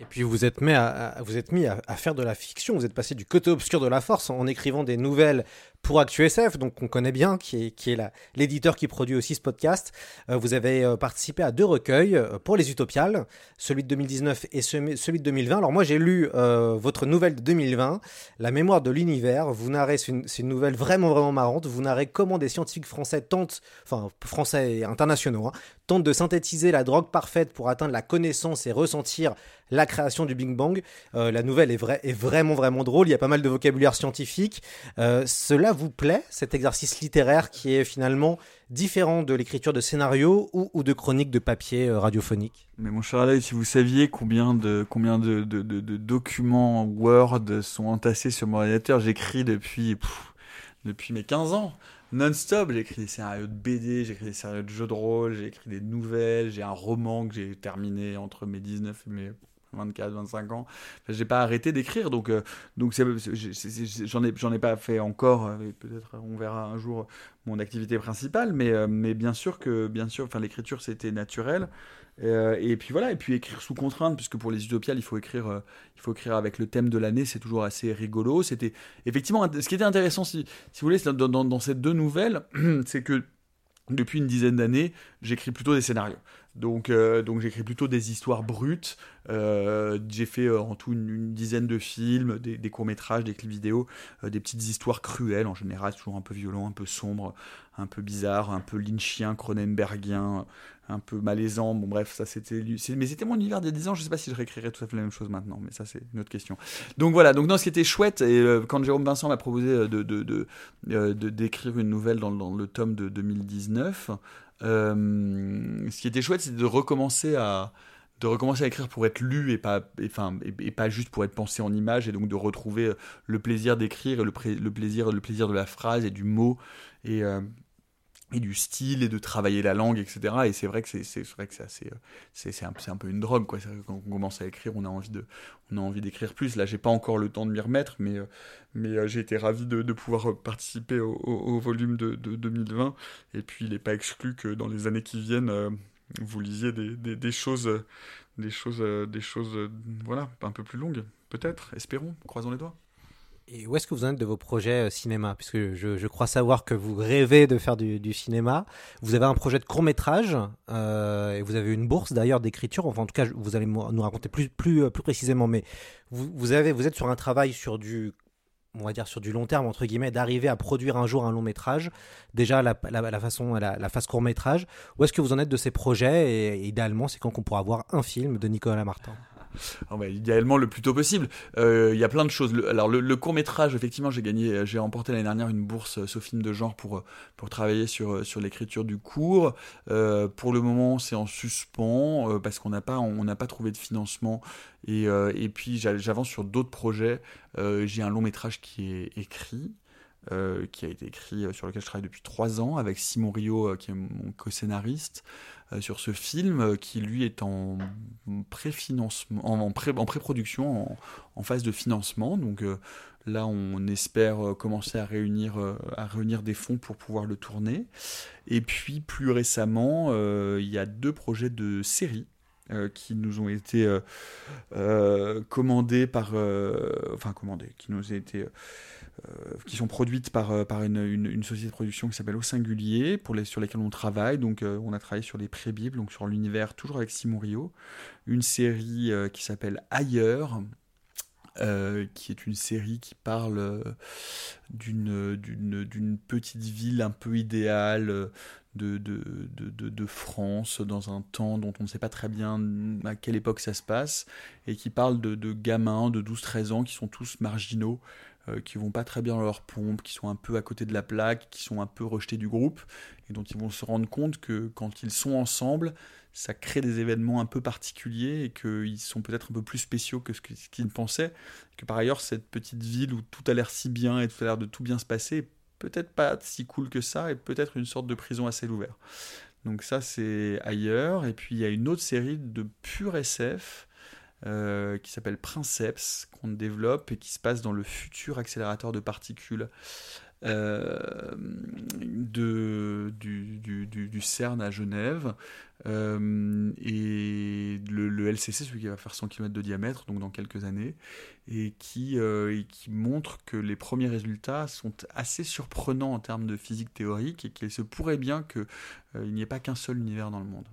Et puis vous êtes mis, à, vous êtes mis à, faire de la fiction, vous êtes passé du côté obscur de la force en écrivant des nouvelles pour ActuSF, donc on connaît bien, qui est, l'éditeur qui produit aussi ce podcast. Euh, vous avez euh, participé à deux recueils euh, pour les Utopiales, celui de 2019 et ce- celui de 2020. Alors moi j'ai lu votre nouvelle de 2020, La mémoire de l'univers. Vous narrez, c'est une, nouvelle vraiment vraiment marrante, vous narrez comment des scientifiques français tentent, enfin français et internationaux, hein, tentent de synthétiser la drogue parfaite pour atteindre la connaissance et ressentir la création du Big Bang. La nouvelle est, est vraiment vraiment drôle, il y a pas mal de vocabulaire scientifique. Euh, vous plaît, cet exercice littéraire qui est finalement différent de l'écriture de scénarios ou, de chroniques de papier euh, radiophonique? Mais mon cher Aloy, si vous saviez combien de, combien de, documents Word sont entassés sur mon ordinateur, j'écris depuis, depuis mes 15 ans. Non-stop, j'ai écrit des scénarios de BD, j'ai écrit des scénarios de jeux de rôle, j'ai écrit des nouvelles, j'ai un roman que j'ai terminé entre mes 19 et mes 24, 25 ans. Enfin, j'ai pas arrêté d'écrire, donc, euh, donc j'en ai, j'en ai pas fait encore, euh, peut-être on verra un jour mon activité principale, mais, euh, mais bien sûr que bien sûr, enfin, l'écriture c'était naturel. Euh, et puis voilà, et puis écrire sous contrainte, puisque pour les utopiales, il faut écrire, il faut écrire avec le thème de l'année, c'est toujours assez rigolo. C'était effectivement ce qui était intéressant, si, si vous voulez, dans ces deux nouvelles, c'est que depuis une dizaine d'années, j'écris plutôt des scénarios. Donc, euh, donc j'écris plutôt des histoires brutes. Euh, j'ai fait euh, en tout une, dizaine de films, des, des courts-métrages, des clips vidéo, des petites histoires cruelles en général, toujours un peu violent, un peu sombre, un peu bizarre, un peu lynchien, cronenbergien, un peu malaisant. Bon, bref, ça c'était. Mais c'était mon univers a 10 ans. Je sais pas si je réécrirais tout à fait la même chose maintenant, mais ça c'est une autre question. Donc voilà, donc non, ce qui était chouette, et quand Jérôme Vincent m'a proposé euh, de, de, d'écrire une nouvelle dans, dans le tome de 2019, euh, ce qui était chouette, c'est de recommencer à de recommencer à écrire pour être lu et pas et, pas juste pour être pensé en images et donc de retrouver euh, le plaisir d'écrire le plaisir le plaisir de la phrase et du mot. Et euh, et du style et de travailler la langue etc et c'est vrai que c'est c'est vrai que c'est assez euh, c'est c'est un, un peu une drogue quoi. Quand on commence à écrire on a envie de on a envie d'écrire plus. Là j'ai pas encore le temps de m'y remettre mais euh, mais euh, j'ai été ravi de, pouvoir participer au, volume de, de 2020 et puis il n'est pas exclu que dans les années qui viennent vous lisiez des, des, des choses des choses des choses voilà un peu plus longues. Peut-être espérons croisons les doigts Et où est-ce que vous en êtes de vos projets euh, cinéma? Puisque je, crois savoir que vous rêvez de faire du, cinéma. Vous avez un projet de court métrage euh, et vous avez une bourse d'ailleurs d'écriture. Enfin, en tout cas, vous allez nous raconter plus, plus, euh, plus précisément. Mais vous, avez, vous êtes sur un travail sur du, on va dire sur du long terme entre guillemets, d'arriver à produire un jour un long métrage. Déjà la, façon, la phase court métrage. Où est-ce que vous en êtes de ces projets? Et, idéalement, c'est quand qu'on pourra voir un film de Nicolas Martin? Ah idéalement le plus tôt possible. Euh, Il y a plein de choses. Le- alors le, court métrage, effectivement, j'ai gagné, j'ai remporté l'année dernière une bourse euh, Sofilm de genre pour pour travailler sur euh, sur l'écriture du cours. Euh, pour le moment, c'est en suspens euh, parce qu'on n'a pas on n'a pas trouvé de financement et euh, et puis j'a- j'avance sur d'autres projets. Euh, j'ai un long métrage qui est écrit. euh, qui a été écrit euh, sur lequel je travaille depuis trois ans avec Simon Rio euh, qui est mon co-scénariste euh, sur ce film euh, qui lui est en préfinancement, en, pré- en pré-production, en, phase de financement. Donc euh, là, on espère euh, commencer à réunir, euh, à réunir des fonds pour pouvoir le tourner. Et puis plus récemment, euh, il y a deux projets de série euh, qui nous ont été euh, euh, commandés par, euh, enfin commandés, qui nous ont été qui sont produites par, par une, une- une société de production qui s'appelle Au Singulier, pour les, sur lesquelles on travaille. Donc, on a travaillé sur les pré-bibles, donc sur l'univers, toujours avec Simon Rio. Une série qui s'appelle Ailleurs, euh, qui est une série qui parle euh, d'une d'une- d'une petite ville un peu idéale euh, de, de, de, de- France dans un temps dont on ne sait pas très bien à quelle époque ça se passe et qui parle de, gamins de 12-13 ans qui sont tous marginaux euh, qui vont pas très bien dans leur pompe, qui sont un peu à côté de la plaque, qui sont un peu rejetés du groupe, et dont ils vont se rendre compte que quand ils sont ensemble, ça crée des événements un peu particuliers et qu'ils sont peut-être un peu plus spéciaux que ce qu'ils pensaient. Que par ailleurs, cette petite ville où tout a l'air si bien et tout a l'air de tout bien se passer, peut-être pas si cool que ça, et peut-être une sorte de prison à ciel ouvert. Donc ça, c'est ailleurs. Et puis il y a une autre série de pur SF euh, qui s'appelle Princeps, qu'on développe et qui se passe dans le futur accélérateur de particules euh, de, du, du- du CERN à Genève. Euh, et le, LCC, celui qui va faire 100 km de diamètre, donc dans quelques années, et qui, euh, et qui montre que les premiers résultats sont assez surprenants en termes de physique théorique et qu'il se pourrait bien qu'il n'y ait pas qu'un seul univers dans le monde.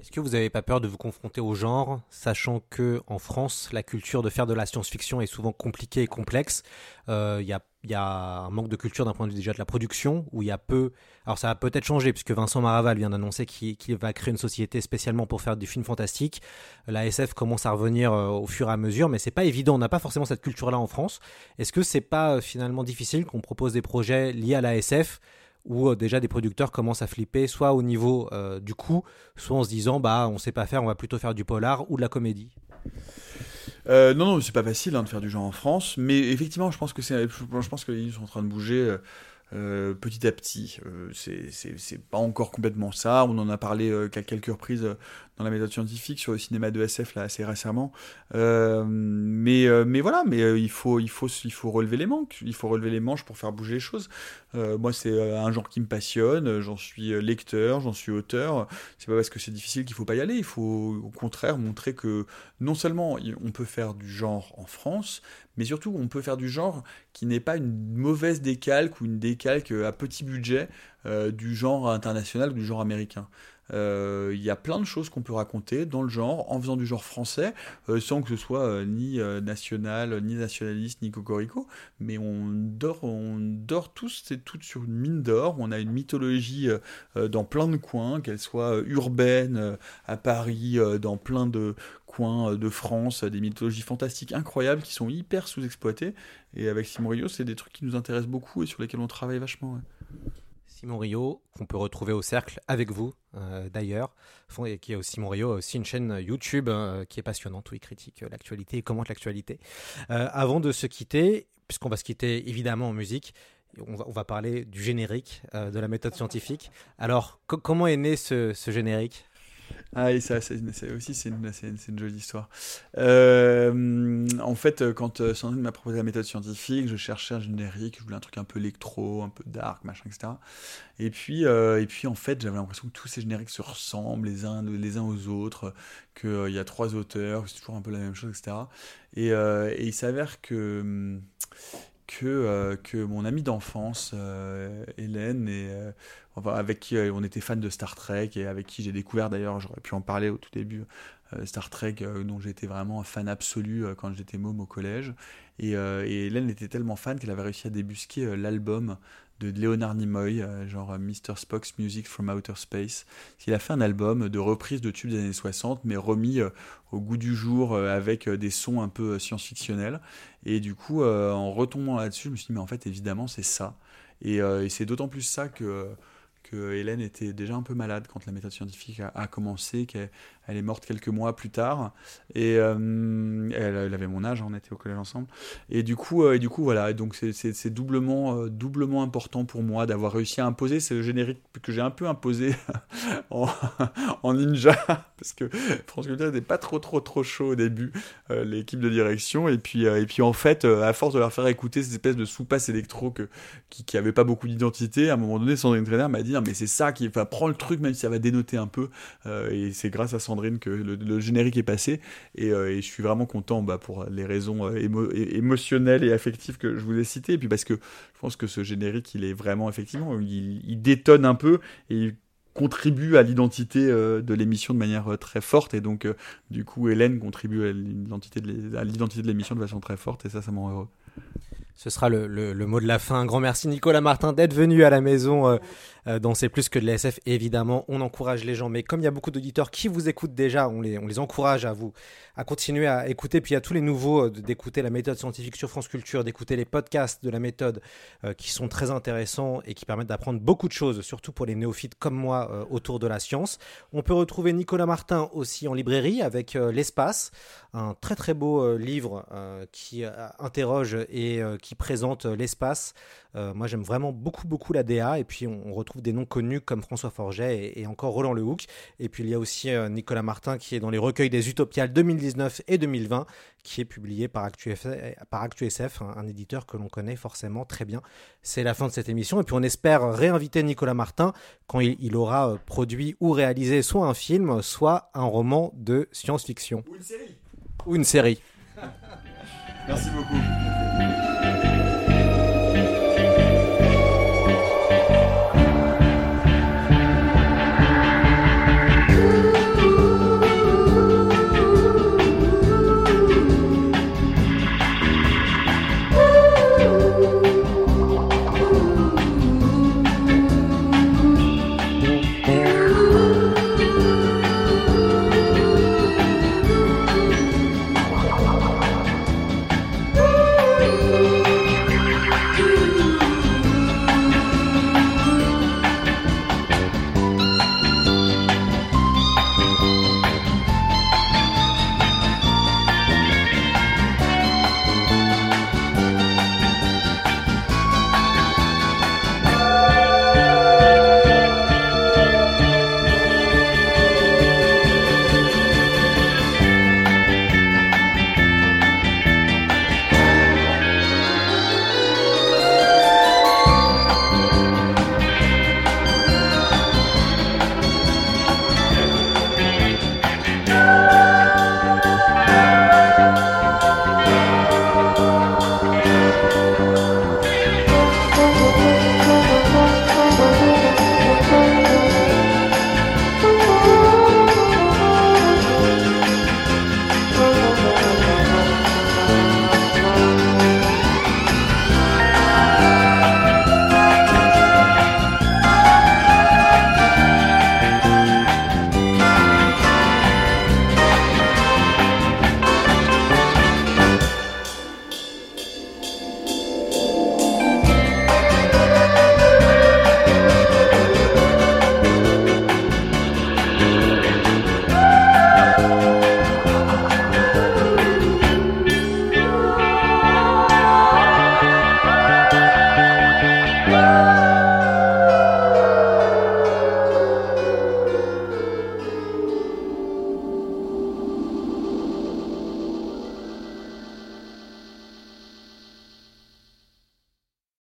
Est-ce que vous n'avez pas peur de vous confronter au genre, sachant que en France, la culture de faire de la science-fiction est souvent compliquée et complexe? Euh, Il y, a, il y a un manque de culture d'un point de vue déjà de la production, où il y a peu... Alors ça a peut-être changé, puisque Vincent Maraval vient d'annoncer qu'il va créer une société spécialement pour faire du film fantastique. La SF commence à revenir euh, au fur et à mesure, mais c'est pas évident, on n'a pas forcément cette culture-là en France. Est-ce que c'est pas euh, finalement difficile qu'on propose des projets liés à la SF où euh, déjà des producteurs commencent à flipper, soit au niveau du coût, soit en se disant bah on sait pas faire, on va plutôt faire du polar ou de la comédie? Euh, non, non, c'est pas facile hein, de faire du genre en France, mais effectivement, je pense que c'est, je pense que les lignes sont en train de bouger euh, petit à petit. Euh, c'est, pas encore complètement ça. On en a parlé euh, qu'à quelques reprises euh, dans la méthode scientifique sur le cinéma de SF là assez récemment. Mais, mais voilà, mais il faut, il faut, il faut relever les manques. Il faut relever les manches pour faire bouger les choses. Moi, c'est un genre qui me passionne. J'en suis lecteur, j'en suis auteur. C'est pas parce que c'est difficile qu'il faut pas y aller. Il faut au contraire montrer que non seulement on peut faire du genre en France, mais surtout on peut faire du genre qui n'est pas une mauvaise décalque ou une décalque à petit budget euh, du genre international ou du genre américain. Euh, Il y a plein de choses qu'on peut raconter dans le genre, en faisant du genre français, euh, sans que ce soit euh, ni national, ni nationaliste, ni cocorico, mais on dort, on dort tous et toutes sur une mine d'or. On a une mythologie dans plein de coins, qu'elle soit urbaine, à Paris, dans plein de coins de France, des mythologies fantastiques incroyables qui sont hyper sous-exploitées. Et avec Simon Rio, c'est des trucs qui nous intéressent beaucoup et sur lesquels on travaille vachement. Simon Rio, qu'on peut retrouver au cercle avec vous euh, d'ailleurs, qui est aussi Simon Rio, aussi une chaîne YouTube euh, qui est passionnante où il critique l'actualité et commente l'actualité. Euh, avant de se quitter, puisqu'on va se quitter évidemment en musique, on va, parler du générique euh, de la méthode scientifique. Alors, co- comment est né ce générique? Ah, et ça, c'est aussi c'est une, une- jolie histoire. Euh, en fait, quand euh, Sandrine m'a proposé la méthode scientifique, je cherchais un générique, je voulais un truc un peu électro, un peu dark, machin, etc. Et puis, euh, et puis en fait, j'avais l'impression que tous ces génériques se ressemblent les uns, les uns aux autres, qu'il y a trois auteurs, c'est toujours un peu la même chose, etc. Et, et il s'avère que hum, que, euh, que mon ami d'enfance, euh, Hélène, et, euh, avec qui on était fan de Star Trek et avec qui j'ai découvert d'ailleurs, j'aurais pu en parler au tout début, Star Trek, dont j'étais vraiment un fan absolu quand j'étais môme au collège. Et, Hélène était tellement fan qu'elle avait réussi à débusquer l'album de Leonard Nimoy, euh, genre euh, Mr. Spock's Music from Outer Space. Il a fait un album de reprise de tubes des années 60, mais remis euh, au goût du jour avec des sons un peu science-fictionnels. Et du coup, en retombant là-dessus, je me suis dit, mais en fait, évidemment, c'est ça. Et, c'est d'autant plus ça que, Hélène était déjà un peu malade quand la méthode scientifique a, commencé, elle est morte quelques mois plus tard. Et euh, elle, avait mon âge, on était au collège ensemble. Et du coup, euh, et du coup voilà, donc c'est- doublement, euh, doublement important pour moi d'avoir réussi à imposer. Le générique que j'ai un peu imposé en, ninja, parce que France Culture n'était pas trop, trop, trop chaud au début, l'équipe de direction. Et puis, et puis en fait, à force de leur faire écouter cette espèce de sous-passe électro que, qui, qui pas beaucoup d'identité, à un moment donné, Sandrine Trainer m'a dit, Ah, mais c'est ça qui, enfin, prends le truc, même si ça va dénoter un peu. Et c'est grâce à Sandrine que le, générique est passé. Et, euh, je suis vraiment content bah, pour les raisons euh, émotionnelles et affectives que je vous ai citées. Et puis parce que je pense que ce générique, il est vraiment, effectivement, il, détonne un peu et il contribue à l'identité euh, de l'émission de manière très forte. Et donc, du coup, Hélène contribue à l'identité de l'é- à l'identité de l'émission de façon très forte. Et ça, ça me rend heureux. Ce sera le, le- mot de la fin. Un grand merci Nicolas Martin d'être venu à la maison euh, euh, dans C'est plus que de la SF. Évidemment, on encourage les gens, mais comme il y a beaucoup d'auditeurs qui vous écoutent déjà, on les, on les encourage à vous à continuer à écouter. Puis a tous les nouveaux euh, d'écouter la méthode scientifique sur France Culture, d'écouter les podcasts de la méthode euh, qui sont très intéressants et qui permettent d'apprendre beaucoup de choses, surtout pour les néophytes comme moi autour de la science. On peut retrouver Nicolas Martin aussi en librairie avec L'espace, un très très beau livre qui interroge et euh, qui présente euh, l'espace. Euh, moi j'aime vraiment beaucoup beaucoup la DA et puis on, on retrouve des noms connus comme François Forget et, et encore Roland Lehoucq. Et puis il y a aussi euh, Nicolas Martin qui est dans les recueils des Utopiales 2019 et 2020 qui est publié par ActuSF, par ActuSF un, un éditeur que l'on connaît forcément très bien. C'est la fin de cette émission et puis on espère réinviter Nicolas Martin quand il, il aura produit ou réalisé soit un film, soit un roman de science-fiction. Ou une série. Ou une série. Merci beaucoup.